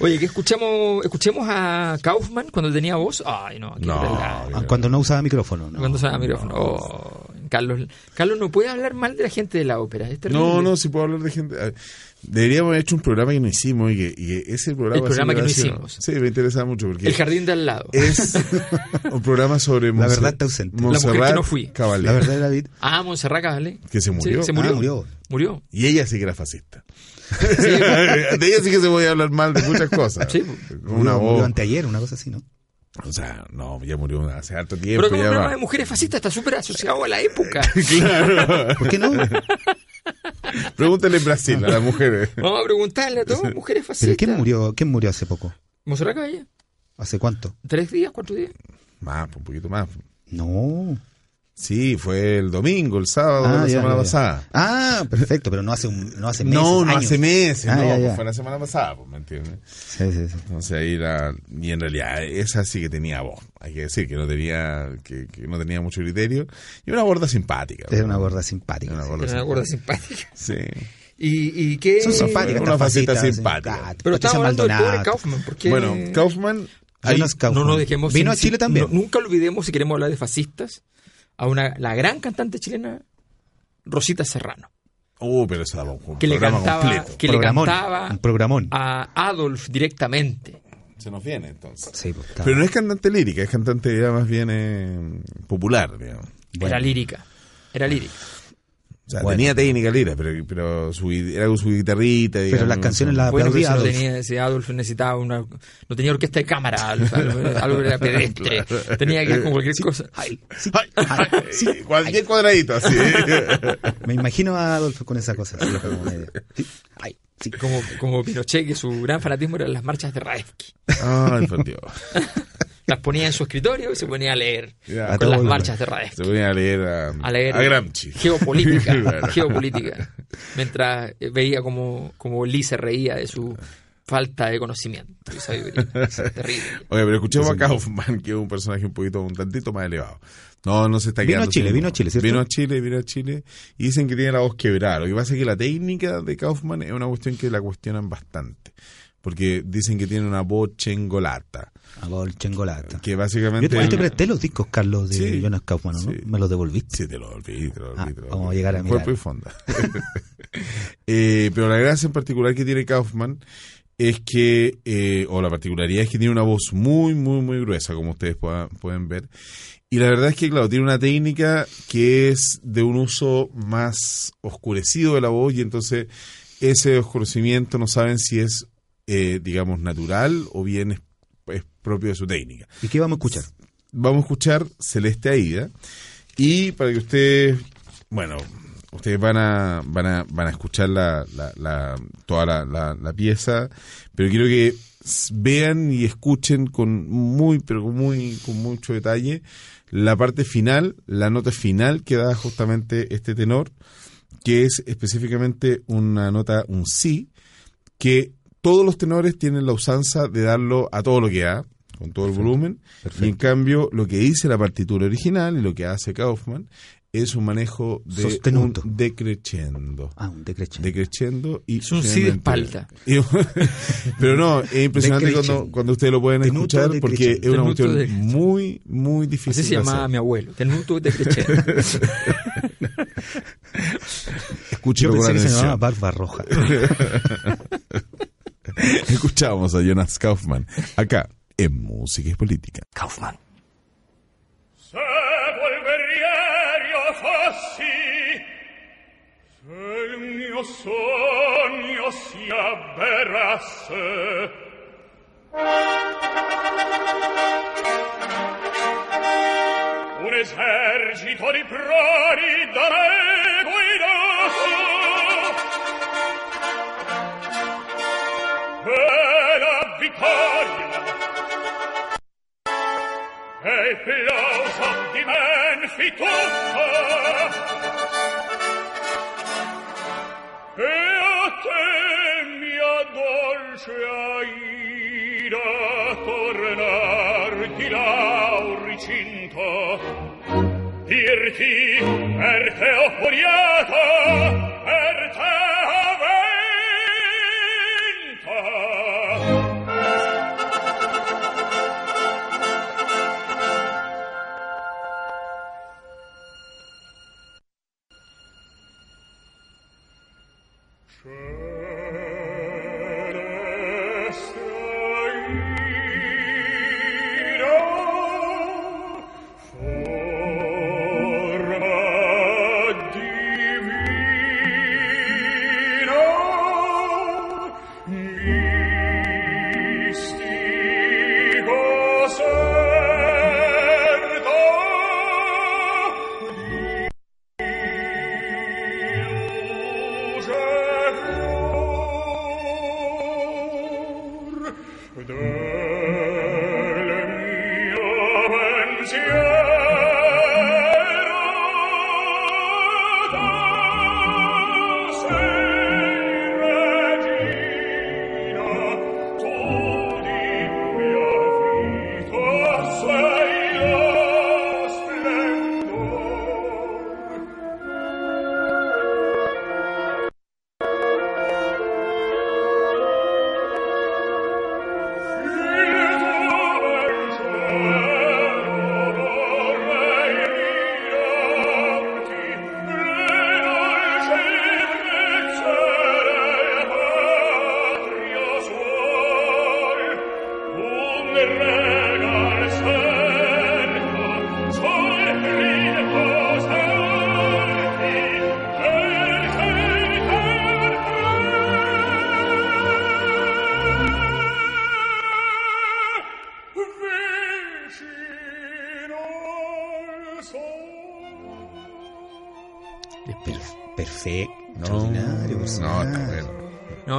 Speaker 2: Oye, que escuchamos, escuchemos a Kaufman cuando tenía voz. Ay, no, aquí
Speaker 3: No,
Speaker 4: Ah, Cuando no usaba micrófono. ¿no?
Speaker 2: cuando usaba micrófono. Oh, Carlos, Carlos no puede hablar mal de la gente de la ópera. Es.
Speaker 3: No, no, si puedo hablar de gente. Deberíamos haber hecho un programa que no hicimos y que, y que ese programa.
Speaker 2: El programa que no hicimos.
Speaker 3: Sí, me interesa mucho porque
Speaker 2: El jardín de al lado.
Speaker 3: es *laughs* un programa sobre
Speaker 4: La
Speaker 3: Monse-
Speaker 4: verdad está ausente.
Speaker 2: La mujer que
Speaker 3: Montserrat
Speaker 2: no fui.
Speaker 3: Caballé,
Speaker 4: La verdad, David.
Speaker 2: Ah, Montserrat Caballé.
Speaker 3: que se murió.
Speaker 2: Sí, se murió.
Speaker 4: Ah, murió.
Speaker 2: Murió.
Speaker 3: Y ella sí que era fascista.
Speaker 2: Sí, *laughs*
Speaker 3: de ella sí que se podía hablar mal de muchas cosas.
Speaker 2: Sí.
Speaker 3: Una
Speaker 4: Murió, murió
Speaker 3: voz.
Speaker 4: anteayer, una cosa así, ¿no?
Speaker 3: O sea, no, ya murió hace harto tiempo.
Speaker 2: Pero como
Speaker 3: va.
Speaker 2: de mujeres fascistas está súper asociado a la época. *laughs*
Speaker 3: Claro.
Speaker 4: ¿Por qué no? *laughs*
Speaker 3: Pregúntale en Brasil a las mujeres.
Speaker 2: Vamos a preguntarle a todas mujeres fascistas.
Speaker 4: ¿Pero quién murió, quién murió hace poco?
Speaker 2: Montserrat Caballé.
Speaker 4: ¿Hace cuánto?
Speaker 2: ¿Tres días? ¿Cuatro días?
Speaker 3: Más, un poquito más.
Speaker 4: No.
Speaker 3: Sí, fue el domingo, el sábado de la
Speaker 4: ya,
Speaker 3: semana
Speaker 4: ya, ya.
Speaker 3: pasada.
Speaker 4: Ah, perfecto, pero no hace, un, no hace meses.
Speaker 3: no, no
Speaker 4: años.
Speaker 3: hace meses,
Speaker 4: Ah,
Speaker 3: no, pues fue la semana pasada, pues, ¿me entiendes?
Speaker 4: Sí, sí, sí.
Speaker 3: Entonces ahí la, y en realidad esa sí que tenía voz, hay que decir que no tenía, que, que no tenía mucho criterio, y una gorda simpática.
Speaker 4: Es
Speaker 3: ¿no?
Speaker 4: una gorda simpática.
Speaker 3: Una
Speaker 4: sí.
Speaker 3: gorda
Speaker 2: Era una gorda
Speaker 3: simpática.
Speaker 2: simpática.
Speaker 3: Sí.
Speaker 2: ¿Y, y qué?
Speaker 4: Son simpáticas.
Speaker 3: Una faceta
Speaker 4: fascistas,
Speaker 3: simpática.
Speaker 4: sí. Ah,
Speaker 2: Pero estamos hablando del pobre. Kaufman. ¿por qué?
Speaker 3: Bueno, Kaufman, ahí-.
Speaker 2: No nos dejemos.
Speaker 4: Vino
Speaker 2: sin-
Speaker 4: a Chile también.
Speaker 2: no- nunca olvidemos, si queremos hablar de fascistas, a una, la gran cantante chilena, Rosita Serrano.
Speaker 3: Oh, pero daba un
Speaker 2: Que le cantaba,
Speaker 3: completo.
Speaker 2: que le cantaba
Speaker 4: un programón.
Speaker 2: a Adolf directamente.
Speaker 3: Se nos viene entonces.
Speaker 4: Sí, pues,
Speaker 3: Pero no es cantante lírica, es cantante ya más bien eh, popular, digamos.
Speaker 4: Bueno.
Speaker 2: Era lírica. Era lírica.
Speaker 3: O sea,
Speaker 4: Bueno.
Speaker 3: tenía técnica lira, pero, pero su, era con su guitarrita.
Speaker 4: Pero
Speaker 3: digamos,
Speaker 4: las canciones las
Speaker 2: Bueno, pero
Speaker 4: aplaudía
Speaker 2: si no
Speaker 4: Adolf.
Speaker 2: tenía, ese Adolf necesitaba una, no tenía orquesta de cámara, algo, algo era *laughs* pedestre, tenía que ir con cualquier cosa.
Speaker 3: Ay, sí, cualquier cuadradito, así. *laughs*
Speaker 4: Me imagino a Adolfo con esa cosa. así, como medio- Sí. Ay, sí.
Speaker 2: Como, como Pinochet, que su gran fanatismo eran las marchas de Raevski.
Speaker 3: Ay, por Dios. *laughs*
Speaker 2: Las ponía en su escritorio y se ponía a leer
Speaker 3: Ya.
Speaker 2: con las marchas de
Speaker 3: Se
Speaker 2: Raevski.
Speaker 3: ponía a leer a,
Speaker 2: A leer
Speaker 3: a Gramsci.
Speaker 2: geopolítica, *laughs* *laughs* geopolítica, mientras eh, veía como, como Lee se reía de su falta de conocimiento y sabiduría. *laughs* Es terrible.
Speaker 3: Oye, pero escuchemos a Kaufman, que es un personaje un poquito, un tantito más elevado. No, no se está
Speaker 4: Vino a
Speaker 3: quedando
Speaker 4: Chile,
Speaker 3: sin-
Speaker 4: vino a Chile, ¿cierto?
Speaker 3: Vino a Chile, vino a Chile. Y dicen que tiene la voz quebrada. Lo que pasa es que la técnica de Kaufman es una cuestión que la cuestionan bastante. Porque dicen que tiene una voz chengolata.
Speaker 4: A Adolf Chengolata.
Speaker 3: Que básicamente...
Speaker 4: te, yo te presté los discos, Carlos, de
Speaker 3: Sí,
Speaker 4: Jonas Kaufman, ¿no?
Speaker 3: sí.
Speaker 4: Me los devolviste.
Speaker 3: Sí, te lo olvidé, te lo olvidé.
Speaker 4: Ah,
Speaker 3: te
Speaker 4: vamos a llegar a mirar.
Speaker 3: Cuerpo y fonda. *laughs* Eh, pero la gracia en particular que tiene Kaufman es que, eh, o la particularidad es que tiene una voz muy, muy, muy gruesa, como ustedes puedan- pueden ver. Y la verdad es que, claro, tiene una técnica que es de un uso más oscurecido de la voz y entonces ese oscurecimiento no saben si es, eh, digamos, natural o bien es, es propio de su técnica
Speaker 4: ¿Y qué vamos a escuchar?
Speaker 3: vamos a escuchar Celeste Aida y para que ustedes, bueno, ustedes van a van a, van a escuchar la, la- la- toda la, la- la pieza, pero quiero que vean y escuchen con muy pero con muy con mucho detalle la parte final, la nota final que da justamente este tenor, que es específicamente una nota un si que todos los tenores tienen la usanza de darlo a todo lo que da, con todo el volumen, y en cambio lo que dice la partitura original y lo que hace Kaufman es un manejo de
Speaker 4: Sostenuto.
Speaker 3: un decreciendo.
Speaker 4: Ah, un decrechendo.
Speaker 3: Decreciendo y
Speaker 2: Es un sí de espalda. *laughs*
Speaker 3: Pero no, es impresionante
Speaker 4: Decreciendo.
Speaker 3: cuando, cuando ustedes lo pueden
Speaker 4: Tenuto
Speaker 3: escuchar porque es
Speaker 4: decreciendo.
Speaker 3: una
Speaker 2: Tenuto
Speaker 3: cuestión
Speaker 2: decreciendo.
Speaker 3: muy, muy difícil.
Speaker 2: Así se llamaba mi abuelo, Tenuto de Crescendo.
Speaker 3: Escúchelo
Speaker 4: Yo pensé que se llamaba Barba Roja. *laughs* *laughs*
Speaker 3: Escuchamos a Jonas Kaufman acá en Música y Política.
Speaker 2: Kaufman.
Speaker 5: Sogno si avverasse. Un esercito di prodi da me guidato, la vittoria e plauso di men tutto. e a te mia dolce aida tornar di lauricinto dirti per te ho furiato, per te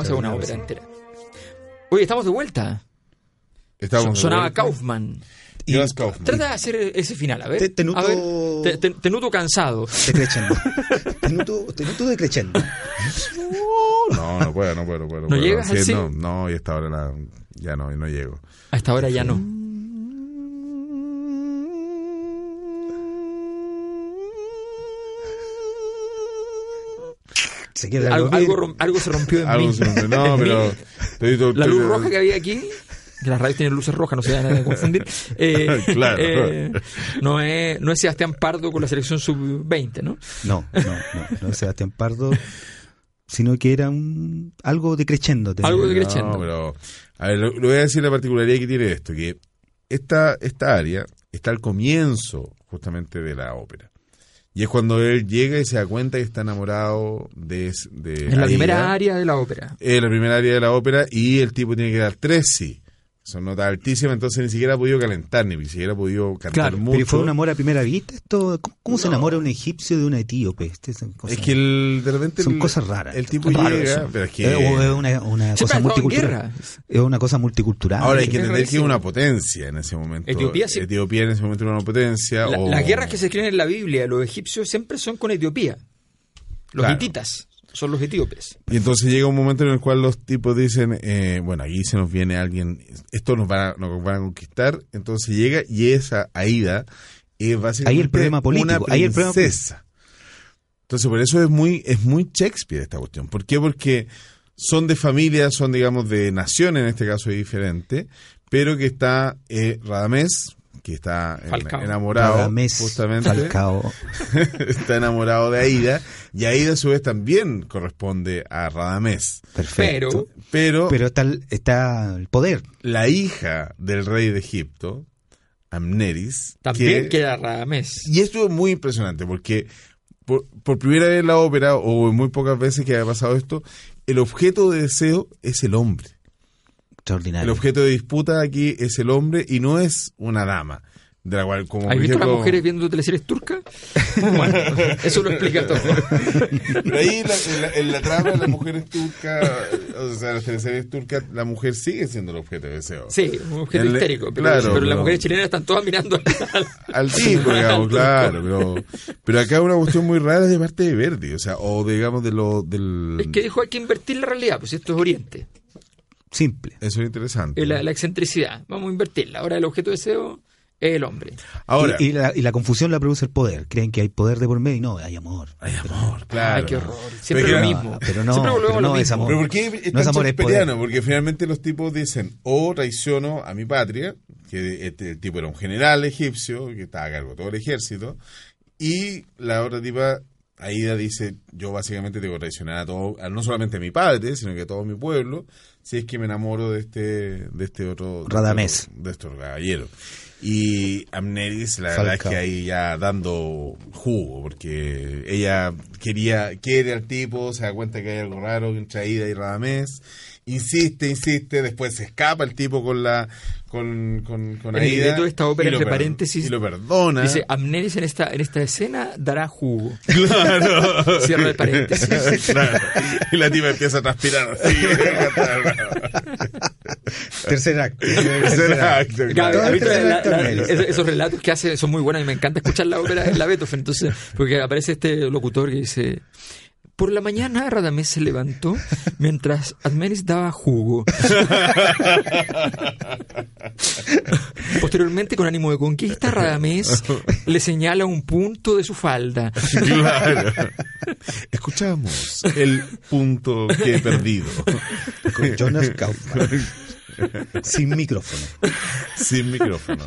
Speaker 2: O sea, una ópera entera. Oye, estamos de vuelta.
Speaker 3: Estábamos de
Speaker 2: Sonaba
Speaker 3: vuelta.
Speaker 2: Kaufman.
Speaker 3: Jonas Kaufman.
Speaker 2: Trata de hacer ese final, a ver.
Speaker 4: Te- te
Speaker 2: A ver, te, te- te noto cansado.
Speaker 4: Decreciendo. *laughs* te noto, te noto decreciendo.
Speaker 3: No, no puedo, no puedo, no puedo.
Speaker 2: ¿No
Speaker 3: puedo.
Speaker 2: llegas al
Speaker 3: Sí,
Speaker 2: cien?
Speaker 3: no, no, y hasta ahora la- ya no, no llego.
Speaker 2: A esta hora ya no.
Speaker 4: Se queda
Speaker 2: Algo, algo, rom- algo se rompió en
Speaker 3: Algo
Speaker 2: mí.
Speaker 3: se rompió. No, pero- *laughs*
Speaker 2: La luz roja que había aquí, que las radios tienen luces rojas, no se vayan a confundir. *laughs* eh,
Speaker 3: Claro.
Speaker 2: eh, no, es, no es Sebastián Pardo con la selección sub-20, ¿no?
Speaker 4: No, no, no, no es Sebastián Pardo, sino que era un algo decreciendo.
Speaker 2: Algo
Speaker 3: No,
Speaker 2: decreciendo.
Speaker 3: pero. A ver, lo, lo voy a decir la particularidad que tiene esto: que esta, esta área está al comienzo, justamente, de la ópera. Y es cuando él llega y se da cuenta que está enamorado de. de
Speaker 2: En la
Speaker 3: Aida.
Speaker 2: primera área de la ópera.
Speaker 3: Es la primera área de la ópera y el tipo tiene que dar tres sí. Son notas altísimas, entonces ni siquiera ha podido calentar, ni siquiera ha podido cantar
Speaker 2: Claro,
Speaker 3: mucho.
Speaker 4: Pero ¿y fue un amor a primera vista? esto ¿Cómo, cómo se enamora un egipcio de un etíope? Este son cosas-
Speaker 3: Es que el, de repente
Speaker 4: Son
Speaker 3: el-
Speaker 4: cosas raras.
Speaker 3: El tipo
Speaker 4: Raro
Speaker 3: llega,
Speaker 4: eso.
Speaker 3: pero es que
Speaker 4: Eh, o es una, una cosa multicultural. Es una cosa multicultural.
Speaker 3: ahora hay que entender que es una potencia en ese momento.
Speaker 2: Etiopía sí.
Speaker 3: Etiopía en ese momento era una potencia.
Speaker 2: La-
Speaker 3: o-
Speaker 2: Las guerras que se escriben en la Biblia, los egipcios siempre son con Etiopía. Los
Speaker 3: Claro.
Speaker 2: hititas son los etíopes.
Speaker 3: Y entonces llega un momento en el cual los tipos dicen, eh, bueno, aquí se nos viene alguien, esto nos van a, nos van a conquistar, entonces llega y esa Aida es básicamente
Speaker 4: Ahí el problema político,
Speaker 3: una
Speaker 4: ahí el problema
Speaker 3: princesa. Entonces por eso es muy, es muy Shakespeare esta cuestión. ¿Por qué? Porque son de familia, son digamos de nación en este caso diferente, pero que está eh, Radamés, que está
Speaker 2: Falcao.
Speaker 3: enamorado
Speaker 4: Radamés
Speaker 3: justamente
Speaker 4: Falcao. *laughs*
Speaker 3: está enamorado de Aida y Aida a su vez también corresponde a Radamés.
Speaker 4: Perfecto.
Speaker 2: Pero
Speaker 3: Pero,
Speaker 4: Pero está el, está el poder.
Speaker 3: la hija del rey de Egipto, Amneris,
Speaker 2: también
Speaker 3: que-
Speaker 2: queda Radamés.
Speaker 3: y esto es muy impresionante porque por, por primera vez en la ópera, o en muy pocas veces que haya pasado esto, el objeto de deseo es el hombre. El
Speaker 4: Extraordinario.
Speaker 3: objeto de disputa aquí es el hombre y no es una dama. De la cual, como
Speaker 2: ¿Has visto a las mujeres viendo teleseries turcas? Bueno, eso lo explica todo.
Speaker 3: Pero ahí en la, en la- en la trama de las mujeres turcas, o sea, las teleseries turcas, la mujer sigue siendo el objeto de deseo.
Speaker 2: Sí, un objeto
Speaker 3: El-
Speaker 2: histérico. Pero,
Speaker 3: claro,
Speaker 2: pero las mujeres chilenas están todas mirando al,
Speaker 3: Al tipo, digamos,
Speaker 2: al
Speaker 3: claro. Pero, pero acá una cuestión muy rara de parte de Verdi, o sea, o digamos de lo del...
Speaker 2: Es que dijo hay que invertir la realidad, pues esto es Oriente.
Speaker 4: Simple.
Speaker 3: Eso es interesante.
Speaker 2: Eh, La, la excentricidad. Vamos a invertirla. Ahora el objeto de deseo es el hombre.
Speaker 3: Ahora,
Speaker 4: y, y la, y la confusión la produce el poder. Creen que hay poder de por medio y no, hay amor.
Speaker 3: hay amor, claro.
Speaker 2: Ay, qué horror. Siempre
Speaker 3: Pero
Speaker 2: lo mismo.
Speaker 4: pero no,
Speaker 2: Siempre volvemos
Speaker 4: pero
Speaker 2: a lo
Speaker 4: no es amor.
Speaker 3: Pero ¿por qué es
Speaker 4: No es amor, es poder.
Speaker 3: Porque finalmente los tipos dicen, o traiciono a mi patria, que este, el tipo era un general egipcio, que estaba a cargo de todo el ejército, y la otra tipa, Aida dice, yo básicamente tengo que traicionar a todo, no solamente a mi padre, sino que a todo mi pueblo, si es que me enamoro de este, de este otro... de
Speaker 4: Radamés.
Speaker 3: este otro- De estos caballeros. Y Amneris, la verdad es que ahí ya dando jugo, porque ella quería, quiere al tipo, se da cuenta que hay algo raro entre Aida y Radamés, insiste, insiste, después se escapa el tipo con la con, con, con
Speaker 2: El
Speaker 3: Aida.
Speaker 2: libreto de esta ópera,
Speaker 3: y lo
Speaker 2: entre paréntesis,
Speaker 3: Y lo perdona.
Speaker 2: Dice, Amneris en esta, en esta escena dará jugo. *laughs*
Speaker 3: Claro. *laughs*
Speaker 2: Cierra el paréntesis. *laughs*
Speaker 3: Claro. Y la tipa empieza a transpirar así.
Speaker 4: Tercer acto.
Speaker 3: Exacto,
Speaker 2: Claro,
Speaker 3: claro.
Speaker 4: el
Speaker 2: la- la-
Speaker 4: tercer acto.
Speaker 2: esos, esos relatos que hace son muy buenos y me encanta escuchar la ópera en la Beethoven. Entonces, porque aparece este locutor que dice. Por la mañana Radamés se levantó mientras Admenis daba jugo. *laughs* Posteriormente, con ánimo de conquista, Radamés le señala un punto de su falda.
Speaker 3: Claro. Escuchamos el punto que he perdido.
Speaker 4: Con Jonas Kaufman. *laughs* Sin micrófono.
Speaker 3: Sin micrófono.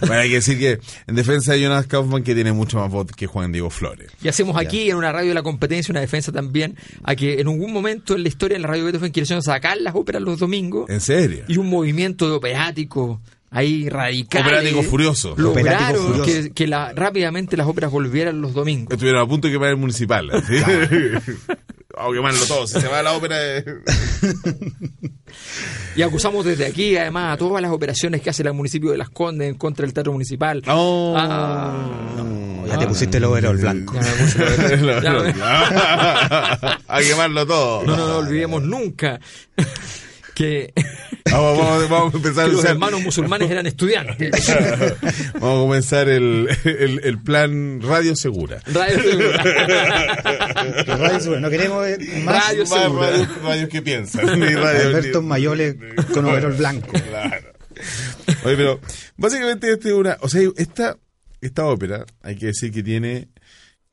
Speaker 3: Bueno, hay que decir que en defensa de Jonas Kaufman que tiene mucho más voz que Juan Diego Flores.
Speaker 2: Y hacemos aquí en una radio de la competencia una defensa también a que en algún momento en la historia en la radio Beethoven quisieron sacar las óperas los domingos
Speaker 3: ¿En serio?
Speaker 2: y un movimiento de operático ahí radical.
Speaker 3: Operático furioso.
Speaker 2: Lograron
Speaker 4: Operático furioso.
Speaker 2: que, que la- rápidamente las óperas volvieran los domingos.
Speaker 3: Estuvieron a punto de quemar el municipal. ¿sí? *laughs* a quemarlo todo. Si se va a la ópera. *laughs*
Speaker 2: Y acusamos desde aquí, además, a todas las operaciones que hace el municipio de Las Condes en contra del teatro municipal.
Speaker 3: Oh.
Speaker 2: Ah.
Speaker 4: Ya te pusiste el overol blanco.
Speaker 2: Ya me puse *laughs* *laughs*
Speaker 3: a quemarlo todo.
Speaker 2: No nos olvidemos nunca que,
Speaker 3: Vamos, vamos- vamos a empezar
Speaker 2: que
Speaker 3: a
Speaker 2: los hermanos musulmanes eran estudiantes. *laughs*
Speaker 3: Vamos a comenzar el, el, el plan Radio Segura.
Speaker 2: Radio Segura.
Speaker 4: Radio Segura, no queremos más
Speaker 2: Radio
Speaker 3: Más
Speaker 2: Segura.
Speaker 3: radios, radios que piensan. Ni radio-
Speaker 4: Alberto Mayole con overol blanco.
Speaker 3: Claro. Oye, pero básicamente este es una, o sea, esta, esta ópera, hay que decir que tiene,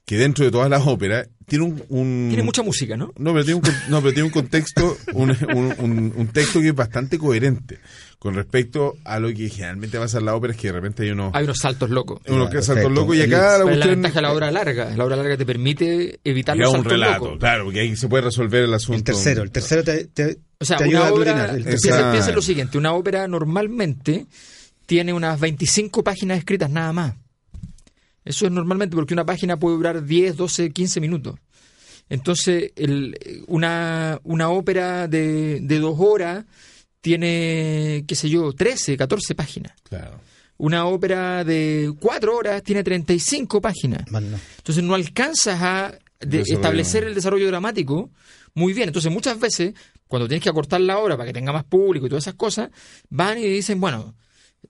Speaker 3: que dentro de todas las óperas, tiene un, un-
Speaker 2: Tiene mucha música, ¿no?
Speaker 3: no, pero tiene un, no, pero tiene un contexto, un, un, un- un texto que es bastante coherente con respecto a lo que generalmente pasa en la ópera, es que de repente hay unos,
Speaker 2: Hay unos saltos locos.
Speaker 3: unos saltos locos y acá la
Speaker 2: la ventaja de la obra larga. La obra larga te permite evitar los
Speaker 3: un
Speaker 2: saltos
Speaker 3: relato,
Speaker 2: locos.
Speaker 3: claro, porque ahí se puede resolver el asunto.
Speaker 4: El tercero, el tercero te, te,
Speaker 2: O sea,
Speaker 4: te
Speaker 2: una
Speaker 4: ayuda a
Speaker 2: obra,
Speaker 4: tercero-
Speaker 2: piensa, piensa en lo siguiente, una ópera normalmente tiene unas 25 páginas escritas nada más. Eso es normalmente porque una página puede durar 10, 12, 15 minutos. Entonces, el- una, una ópera de, de dos horas tiene, qué sé yo, 13, 14 páginas.
Speaker 3: Claro.
Speaker 2: Una ópera de cuatro horas tiene 35 páginas. Entonces no alcanzas a de- establecer el desarrollo dramático muy bien. Entonces muchas veces, cuando tienes que acortar la obra para que tenga más público y todas esas cosas, van y dicen, bueno,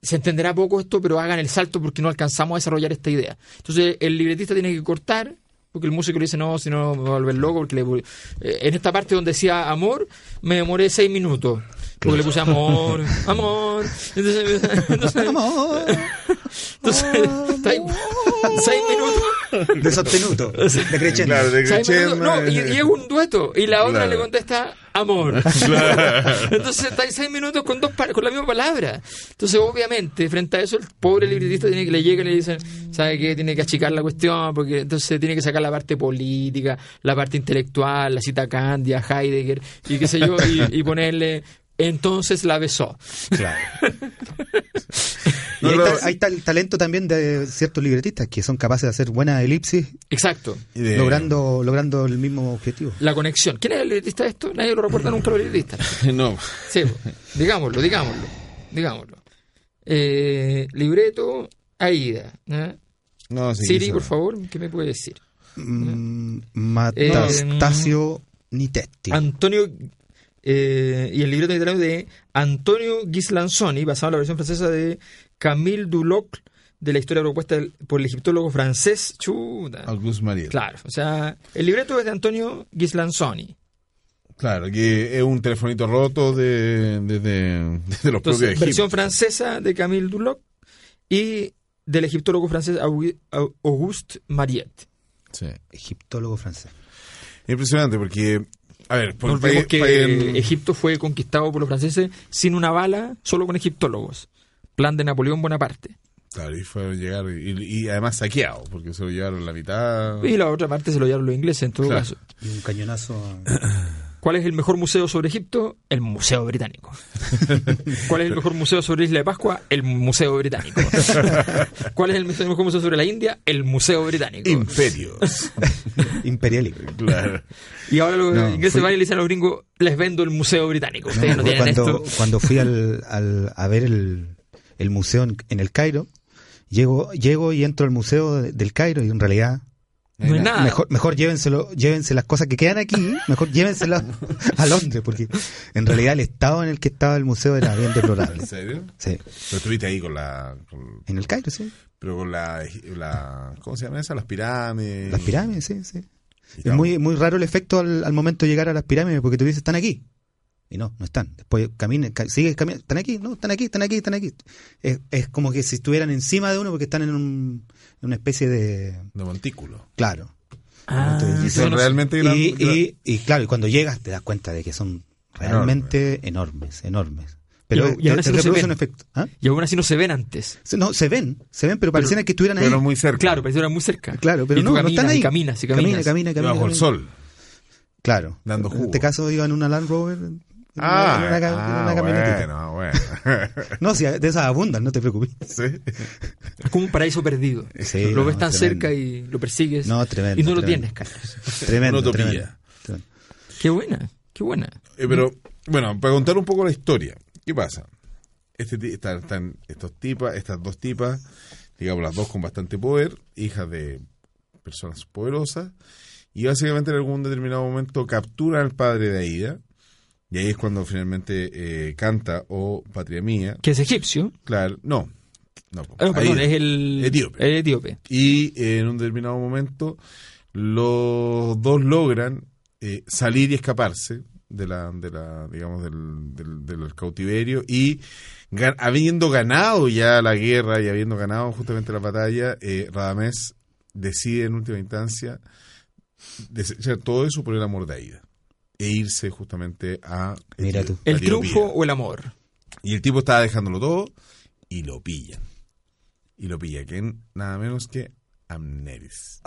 Speaker 2: se entenderá poco esto, pero hagan el salto porque no alcanzamos a desarrollar esta idea. Entonces el libretista tiene que cortar, porque el músico le dice, no, si no me voy a volver loco, porque le eh, en esta parte donde decía amor, me demoré seis minutos. Porque le puse amor, amor. Entonces, *laughs* entonces, entonces, *laughs* está ahí, seis minutos.
Speaker 4: De sostenuto, de crescendo.
Speaker 3: Claro, de
Speaker 2: No, y, y es un dueto. Y la otra
Speaker 3: Claro.
Speaker 2: le contesta amor. *laughs* Entonces está ahí seis minutos con dos con la misma palabra. Entonces, obviamente, frente a eso, el pobre libretista tiene que le llega y le dicen, ¿sabe qué? Tiene que achicar la cuestión, porque entonces tiene que sacar la parte política, la parte intelectual, la cita a Candia, Heidegger, y qué sé yo, y, y ponerle. Entonces la besó.
Speaker 4: Claro. *laughs* Y
Speaker 3: No,
Speaker 4: ahí,
Speaker 3: no,
Speaker 4: está, ahí está el talento también de ciertos libretistas que son capaces de hacer buenas elipsis
Speaker 2: Exacto.
Speaker 3: De-
Speaker 4: logrando, logrando el mismo objetivo.
Speaker 2: La conexión. ¿Quién es el libretista de esto? Nadie lo recuerda nunca los libretistas. *laughs*
Speaker 3: No.
Speaker 2: Sí, digámoslo, digámoslo, digámoslo. Eh, libreto, Aida. ¿eh?
Speaker 3: No, sí,
Speaker 2: Siri, por favor, ¿qué me puede decir?
Speaker 4: Mm, Matastasio Nitetti.
Speaker 2: Antonio, eh, y el libreto italiano de Antonio Ghislanzoni, basado en la versión francesa de Camille Duloc, de la historia propuesta por el egiptólogo francés.
Speaker 3: Auguste Mariel.
Speaker 2: Claro, o sea, el libreto es de Antonio Ghislanzoni.
Speaker 3: Claro, que es un telefonito roto de, de, de- de los propios
Speaker 2: Entonces,
Speaker 3: egipcios.
Speaker 2: versión francesa de Camille Duloc y del egiptólogo francés Augu- Au- Auguste Mariette.
Speaker 3: Sí.
Speaker 4: Egiptólogo francés.
Speaker 3: Impresionante porque, a ver, por
Speaker 2: No olvidemos
Speaker 3: pa-
Speaker 2: que Egipto fue conquistado por los franceses sin una bala, solo con egiptólogos. Plan de Napoleón Bonaparte.
Speaker 3: Claro, y llegar, y, y además saqueado, porque se lo llevaron la mitad.
Speaker 2: Y la otra parte se lo llevaron los ingleses, en todo
Speaker 3: Claro.
Speaker 2: caso.
Speaker 4: Y un cañonazo. *clears throat*
Speaker 2: ¿Cuál es el mejor museo sobre Egipto? El Museo Británico. *laughs* ¿Cuál es el mejor museo sobre Isla de Pascua? El Museo Británico. *laughs* ¿Cuál es el mejor museo sobre la India? El Museo Británico.
Speaker 3: Imperios. *laughs*
Speaker 4: imperialico.
Speaker 3: claro.
Speaker 2: Y ahora los
Speaker 4: No,
Speaker 2: ingleses
Speaker 4: fui-
Speaker 2: van y le dicen a los gringos, les vendo el Museo Británico. Ustedes no,
Speaker 4: No,
Speaker 2: tienen
Speaker 4: cuando,
Speaker 2: esto.
Speaker 4: cuando fui al, al- a ver el, el museo en, en el Cairo, llego, llego y entro al museo de- del Cairo y en realidad
Speaker 2: No hay nada.
Speaker 4: mejor, mejor llévenselo, llévense las cosas que quedan aquí, mejor llévenselas *laughs* a Londres, porque en realidad el estado en el que estaba el museo era bien deplorable.
Speaker 3: ¿En serio?
Speaker 4: Sí.
Speaker 3: Pero estuviste ahí con la. con-
Speaker 4: En el Cairo, sí.
Speaker 3: pero con la, la. ¿Cómo se llama esa? Las pirámides.
Speaker 4: Las pirámides, sí, sí. Es muy, muy raro el efecto al, al momento de llegar a las pirámides porque tú dices, están aquí. Y no, no están. Después camina, ca- sigue caminando, están aquí, no, están aquí, están aquí, están aquí. Es, es como que si estuvieran encima de uno porque están en, un, en una especie de...
Speaker 3: De montículo.
Speaker 4: Claro.
Speaker 2: Ah,
Speaker 4: Entonces,
Speaker 3: Y son
Speaker 2: no
Speaker 3: realmente
Speaker 4: Y,
Speaker 3: grandes.
Speaker 4: y, y claro, y cuando llegas te das cuenta de que son realmente enormes, enormes. Pero
Speaker 2: Y- y aún
Speaker 4: te-
Speaker 2: así
Speaker 4: te
Speaker 2: no se ven.
Speaker 4: un efecto. ¿Ah?
Speaker 2: Y aún así no se ven antes.
Speaker 4: No, se ven, se ven, pero pareciera que estuvieran ahí.
Speaker 3: Pero muy cerca.
Speaker 2: Claro, parecieron muy cerca.
Speaker 4: Claro, pero
Speaker 2: y tú
Speaker 4: no, no
Speaker 2: caminas,
Speaker 4: están ahí.
Speaker 2: Y caminas, y caminas.
Speaker 4: Camina, camina, camina.
Speaker 3: Bajo el sol.
Speaker 4: Claro.
Speaker 3: Dando
Speaker 4: En
Speaker 3: jugo.
Speaker 4: este caso iba en una Land Rover. En
Speaker 3: Ah,
Speaker 4: una,
Speaker 3: ah,
Speaker 4: una camionetita.
Speaker 3: bueno, bueno. *laughs*
Speaker 4: No, si de esas abundan, no te preocupes.
Speaker 3: sí.
Speaker 2: Es como un paraíso perdido.
Speaker 4: Sí,
Speaker 2: lo
Speaker 4: no,
Speaker 2: ves tan
Speaker 4: tremendo.
Speaker 2: cerca y lo persigues.
Speaker 4: No, tremendo,
Speaker 2: Y no lo
Speaker 4: tremendo.
Speaker 2: tienes, Carlos.
Speaker 4: Tremendo,
Speaker 3: Una utopía.
Speaker 4: tremendo. tremendo.
Speaker 2: Qué buena, qué buena.
Speaker 3: Eh, pero Bueno, para contar un poco la historia, ¿qué pasa? Este, ti- están, están estos tipas, estas dos tipas, digamos las dos con bastante poder, hijas de personas poderosas, y básicamente en algún determinado momento capturan al padre de Aida, y ahí es cuando finalmente eh, canta o Patria Mía,
Speaker 2: Que es egipcio.
Speaker 3: claro, no, no,
Speaker 2: Ah, no, perdón, es el
Speaker 3: Etíope.
Speaker 2: el etíope.
Speaker 3: Y eh, en un determinado momento los dos logran eh, salir y escaparse de la, de la digamos, del, del, del cautiverio y habiendo ganado ya la guerra y habiendo ganado justamente la batalla, eh, Radamés decide en última instancia desechar todo eso por el amor de Aida e irse justamente a
Speaker 4: Mira tú.
Speaker 3: a
Speaker 2: El triunfo o el amor.
Speaker 3: Y el tipo estaba dejándolo todo y lo pillan. Y lo pilla, que nada menos que Amneris.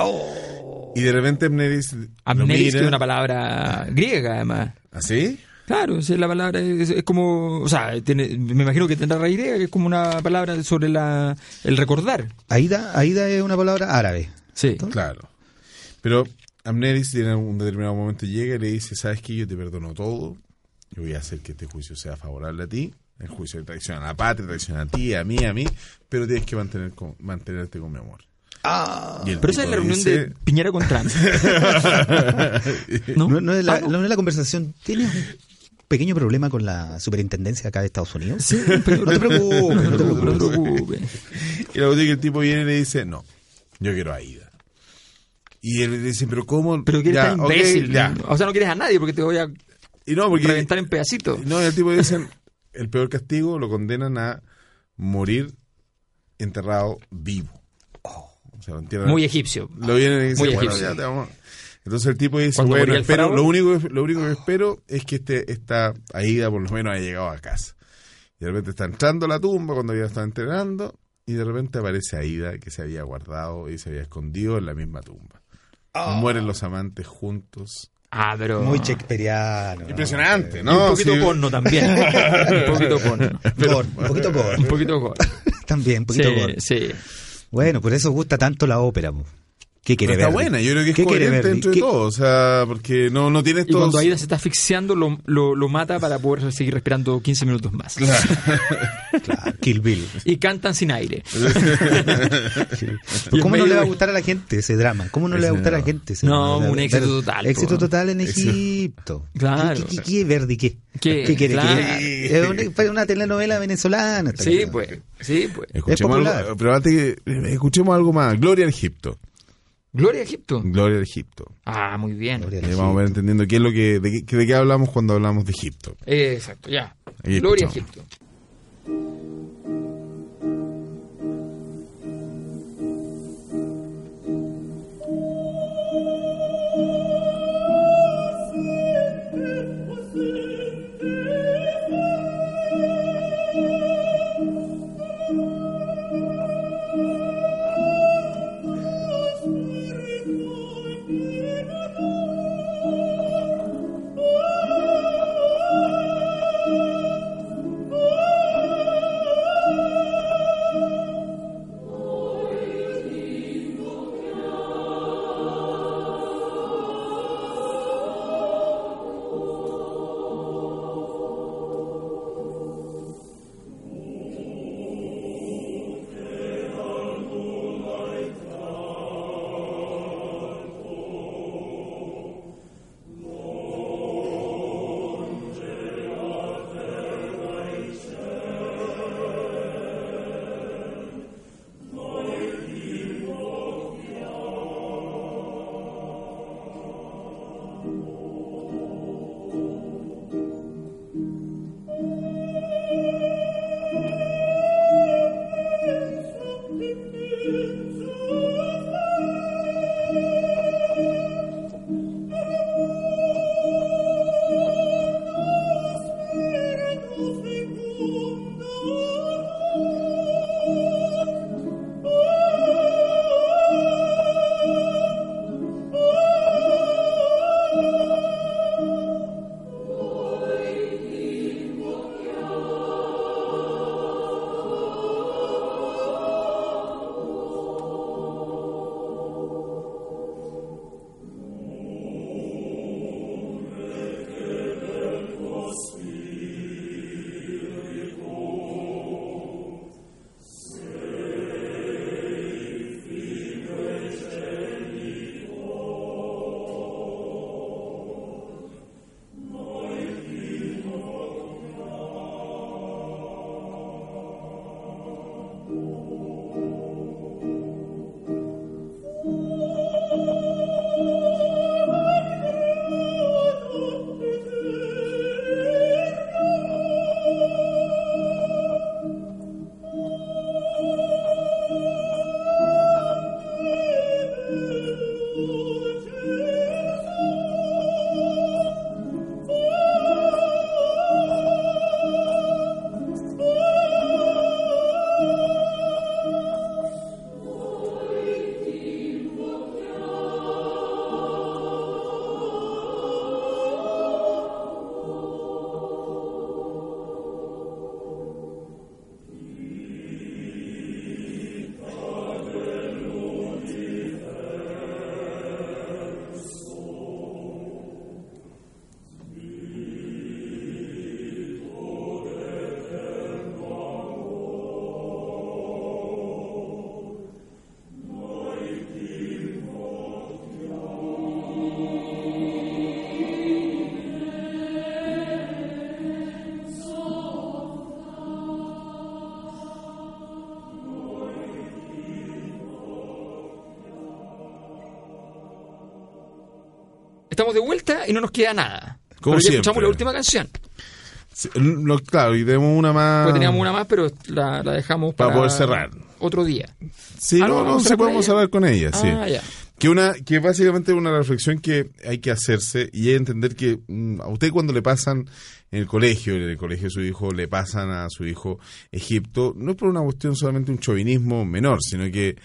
Speaker 3: Y de repente Amneris.
Speaker 2: Amneris, que es una palabra griega, además.
Speaker 3: ¿Así?
Speaker 2: Claro, esa es la palabra, es, es como, o sea, tiene- me imagino que tendrá raíz griega, que es como una palabra sobre la, el recordar.
Speaker 4: Aida, Aida es una palabra árabe.
Speaker 2: Sí.
Speaker 3: Claro. Pero Amneris en un determinado momento llega y le dice: ¿Sabes qué? Yo te perdono todo. Yo voy a hacer que este juicio sea favorable a ti. El juicio de traición a la patria, traición a ti, a mí, a mí. Pero tienes que mantener con- mantenerte con mi amor. Y el
Speaker 2: Pero esa es la reunión
Speaker 3: dice-
Speaker 2: de Piñera con Trump. *laughs* ¿No?
Speaker 4: ¿No, no es la,
Speaker 2: Ah, no.
Speaker 4: no es la conversación? ¿Tienes un pequeño problema con la superintendencia acá de Estados Unidos?
Speaker 2: Sí, pero
Speaker 4: No te preocupes,
Speaker 2: no te preocupes, *laughs* no te
Speaker 4: preocupes.
Speaker 2: preocupes.
Speaker 3: Y es que el tipo viene y le dice, no, yo quiero a Ida. Y él dice, pero ¿cómo?
Speaker 2: Pero que eres
Speaker 3: Ya,
Speaker 2: tan
Speaker 3: ok,
Speaker 2: imbécil. O sea, no quieres a nadie porque te voy a
Speaker 3: Y no, porque...
Speaker 2: reventar en pedacitos.
Speaker 3: No, y el tipo dice, el peor castigo lo condenan a morir enterrado vivo. O sea, lo entierran-
Speaker 2: Muy egipcio.
Speaker 3: Lo vienen y dicen,
Speaker 2: Muy
Speaker 3: bueno,
Speaker 2: egipcio.
Speaker 3: ya te vamos. Entonces el tipo dice,
Speaker 2: Cuando
Speaker 3: bueno, espero, lo único, que- lo único que espero es que este, esta Aida por lo menos haya llegado a casa. Y de repente está entrando a la tumba cuando ya estaba entrenando y de repente aparece Aida que se había guardado y se había escondido en la misma tumba.
Speaker 2: Ah.
Speaker 3: Mueren los amantes juntos.
Speaker 2: Ah, pero...
Speaker 4: Muy shakespeariano. ¿no?
Speaker 3: Impresionante,
Speaker 2: Y
Speaker 3: ¿no?
Speaker 2: un poquito
Speaker 3: Sí.
Speaker 2: porno también. *laughs* un poquito porno.
Speaker 4: Un poquito gore.
Speaker 2: Un poquito gore. *laughs*
Speaker 4: También, un poquito
Speaker 2: Sí,
Speaker 4: gore.
Speaker 2: sí.
Speaker 4: Bueno, por eso gusta tanto la ópera. po. ¿Qué quiere
Speaker 3: Pero está
Speaker 4: ver?
Speaker 3: buena, yo creo que es
Speaker 4: ¿Qué
Speaker 3: coherente dentro de
Speaker 4: ¿Qué-
Speaker 3: todo, o sea, porque no, no tiene
Speaker 2: Y
Speaker 3: estos...
Speaker 2: cuando Aida se está asfixiando, lo, lo, lo mata para poder seguir respirando 15 minutos más. *laughs*
Speaker 4: Claro, Kill Bill.
Speaker 2: Y cantan sin aire. *laughs*
Speaker 4: Pues
Speaker 2: en
Speaker 4: ¿Cómo no le va a gustar a la gente ese drama? ¿Cómo no le va a gustar a la gente ese
Speaker 2: No,
Speaker 4: drama?
Speaker 2: un éxito
Speaker 4: Pero-
Speaker 2: total,
Speaker 4: Éxito
Speaker 2: po.
Speaker 4: total en. Egipto.
Speaker 2: Claro.
Speaker 4: ¿Qué, qué, qué, Verdi? ¿Qué?
Speaker 2: ¿Qué?
Speaker 4: quiere?
Speaker 2: Claro.
Speaker 4: ¿Qué? Es una, fue una telenovela venezolana.
Speaker 2: Sí, pues. Sí, pues.
Speaker 3: Escuchemos
Speaker 4: Es
Speaker 3: algo, pero antes que, escuchemos algo más. Gloria al Egipto.
Speaker 2: Gloria a Egipto.
Speaker 3: Gloria al Egipto.
Speaker 2: Ah, muy bien.
Speaker 4: Gloria
Speaker 3: vamos a ver entendiendo qué es lo que, de, qué- de qué hablamos cuando hablamos de Egipto.
Speaker 2: Eh, exacto, ya.
Speaker 3: Ahí
Speaker 2: Gloria a. Egipto.
Speaker 5: Thank
Speaker 2: estamos de vuelta y no nos queda nada.
Speaker 3: Como
Speaker 2: Pero ya escuchamos la última canción.
Speaker 3: Sí, lo- claro, y tenemos una más.
Speaker 2: Porque teníamos una más, pero la, la dejamos
Speaker 3: Para
Speaker 2: para,
Speaker 3: poder cerrar.
Speaker 2: Otro día.
Speaker 3: Sí,
Speaker 2: Ah,
Speaker 3: no,
Speaker 2: no,
Speaker 3: no,
Speaker 2: ¿vamos a
Speaker 3: sí podemos
Speaker 2: ella?
Speaker 3: hablar con ella, sí.
Speaker 2: Ah, ya.
Speaker 3: Que una que básicamente es una reflexión que hay que hacerse y es entender que mm, a usted cuando le pasan en el colegio, en el colegio de su hijo, le pasan a su hijo Egipto, no es por una cuestión solamente un chauvinismo menor, sino que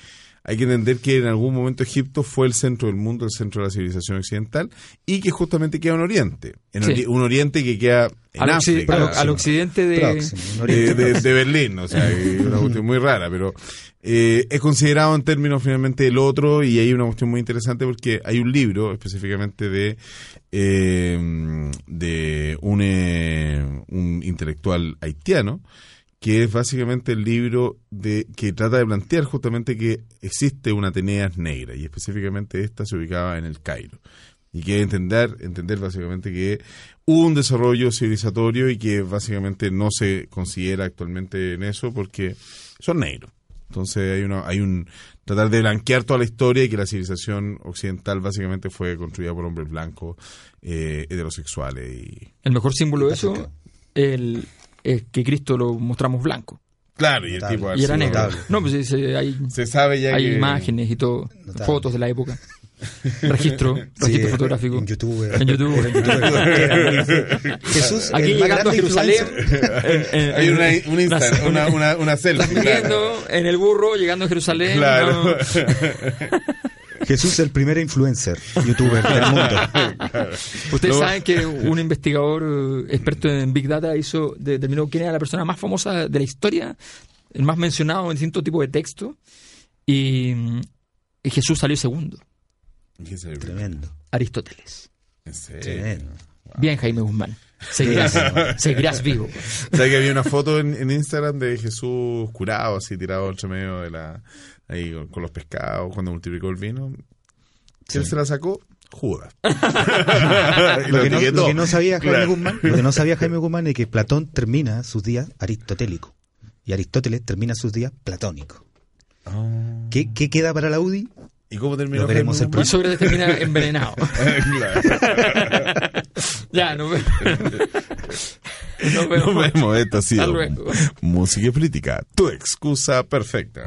Speaker 3: hay que entender que en algún momento Egipto fue el centro del mundo, el centro de la civilización occidental y que justamente queda en Oriente, en
Speaker 2: Sí.
Speaker 3: ori- un Oriente que queda en
Speaker 2: Al,
Speaker 3: África.
Speaker 2: al-
Speaker 4: Próximo.
Speaker 2: al occidente de...
Speaker 4: Próximo, un
Speaker 3: de, Berlín, o sea, es una cuestión muy rara, pero eh, es considerado en términos finalmente el otro y hay una cuestión muy interesante porque hay un libro específicamente de eh, de un, eh, un intelectual haitiano que es básicamente el libro de que trata de plantear justamente que existe una Ateneas negra y específicamente esta se ubicaba en el Cairo y que entender entender básicamente que hubo un desarrollo civilizatorio y que básicamente no se considera actualmente en eso porque son negros. Entonces hay una, hay un tratar de blanquear toda la historia y que la civilización occidental básicamente fue construida por hombres blancos eh, heterosexuales y
Speaker 2: El mejor símbolo de eso el, es que Cristo lo mostramos blanco.
Speaker 3: claro y el
Speaker 4: Notable.
Speaker 3: tipo
Speaker 2: Y era negro.
Speaker 4: notable.
Speaker 2: No, pues sí, sí, hay,
Speaker 3: se sabe ya
Speaker 2: hay
Speaker 3: que
Speaker 2: imágenes y todo,
Speaker 4: Notable.
Speaker 2: fotos de la época. *laughs* Registro,
Speaker 4: Sí,
Speaker 2: registro fotográfico.
Speaker 4: En YouTube.
Speaker 2: En YouTube. *laughs*
Speaker 4: En YouTube. Jesús,
Speaker 2: Aquí
Speaker 4: el
Speaker 2: llegando a Jerusalén. en- en-
Speaker 3: hay una, un Instagram, una, una, una selfie *laughs* claro.
Speaker 2: en el burro, llegando a Jerusalén.
Speaker 3: Claro.
Speaker 2: ¿no?
Speaker 4: Jesús, el primer influencer, youtuber del *laughs* mundo.
Speaker 2: Ustedes
Speaker 3: No.
Speaker 2: saben que un investigador eh, experto en Big Data hizo, de- determinó quién era la persona más famosa de la historia, el más mencionado en distintos tipos de textos, y, y Jesús salió segundo,
Speaker 3: ¿Qué se-
Speaker 4: Tremendo.
Speaker 2: Aristóteles.
Speaker 4: Tremendo.
Speaker 2: Bien, Jaime Guzmán. Seguirás, *laughs* seguirás vivo.
Speaker 3: O sea que había una foto en, en Instagram de Jesús curado, así tirado entre medio de la. ahí con, con los pescados, cuando multiplicó el vino. ¿Quién se la sacó? Judas. *laughs*
Speaker 4: Lo que, no, lo que no sabía Jaime
Speaker 3: Claro.
Speaker 4: Guzmán, lo que no sabía Jaime Guzmán es que Platón termina sus días aristotélicos y Aristóteles termina sus días platónicos.
Speaker 3: Oh.
Speaker 4: ¿Qué, qué queda para la UDI?
Speaker 3: ¿Y cómo terminó?
Speaker 4: Lo veremos
Speaker 3: Jaime
Speaker 2: Y
Speaker 3: Guzmán?
Speaker 2: Sócrates termina envenenado. *laughs*
Speaker 3: Claro.
Speaker 2: Ya, nos *laughs* vemos. Nos vemos.
Speaker 3: Nos vemos. Esto ha sido. Música y Política, tu excusa perfecta.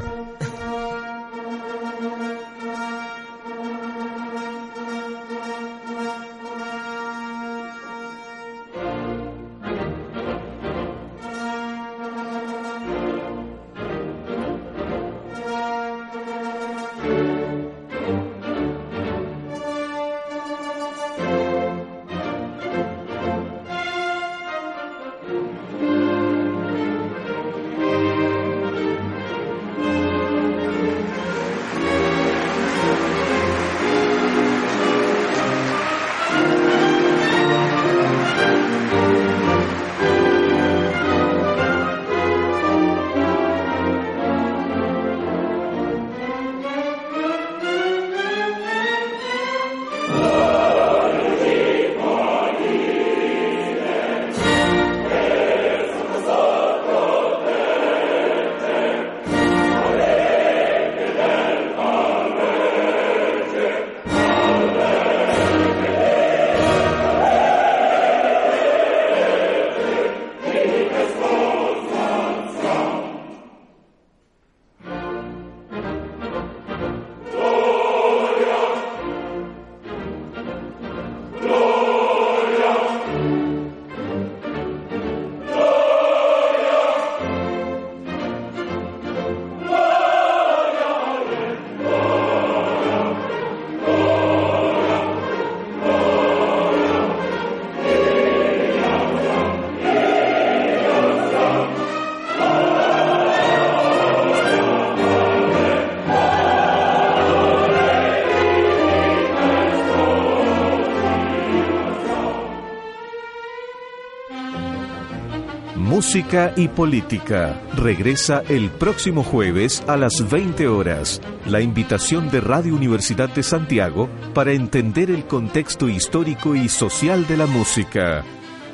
Speaker 1: Música y Política regresa el próximo jueves a las 20 horas. La invitación de Radio Universidad de Santiago para entender el contexto histórico y social de la música.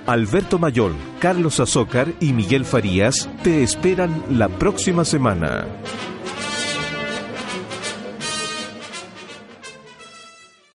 Speaker 1: Alberto Mayol, Carlos Azócar y Miguel Farías te esperan la próxima semana.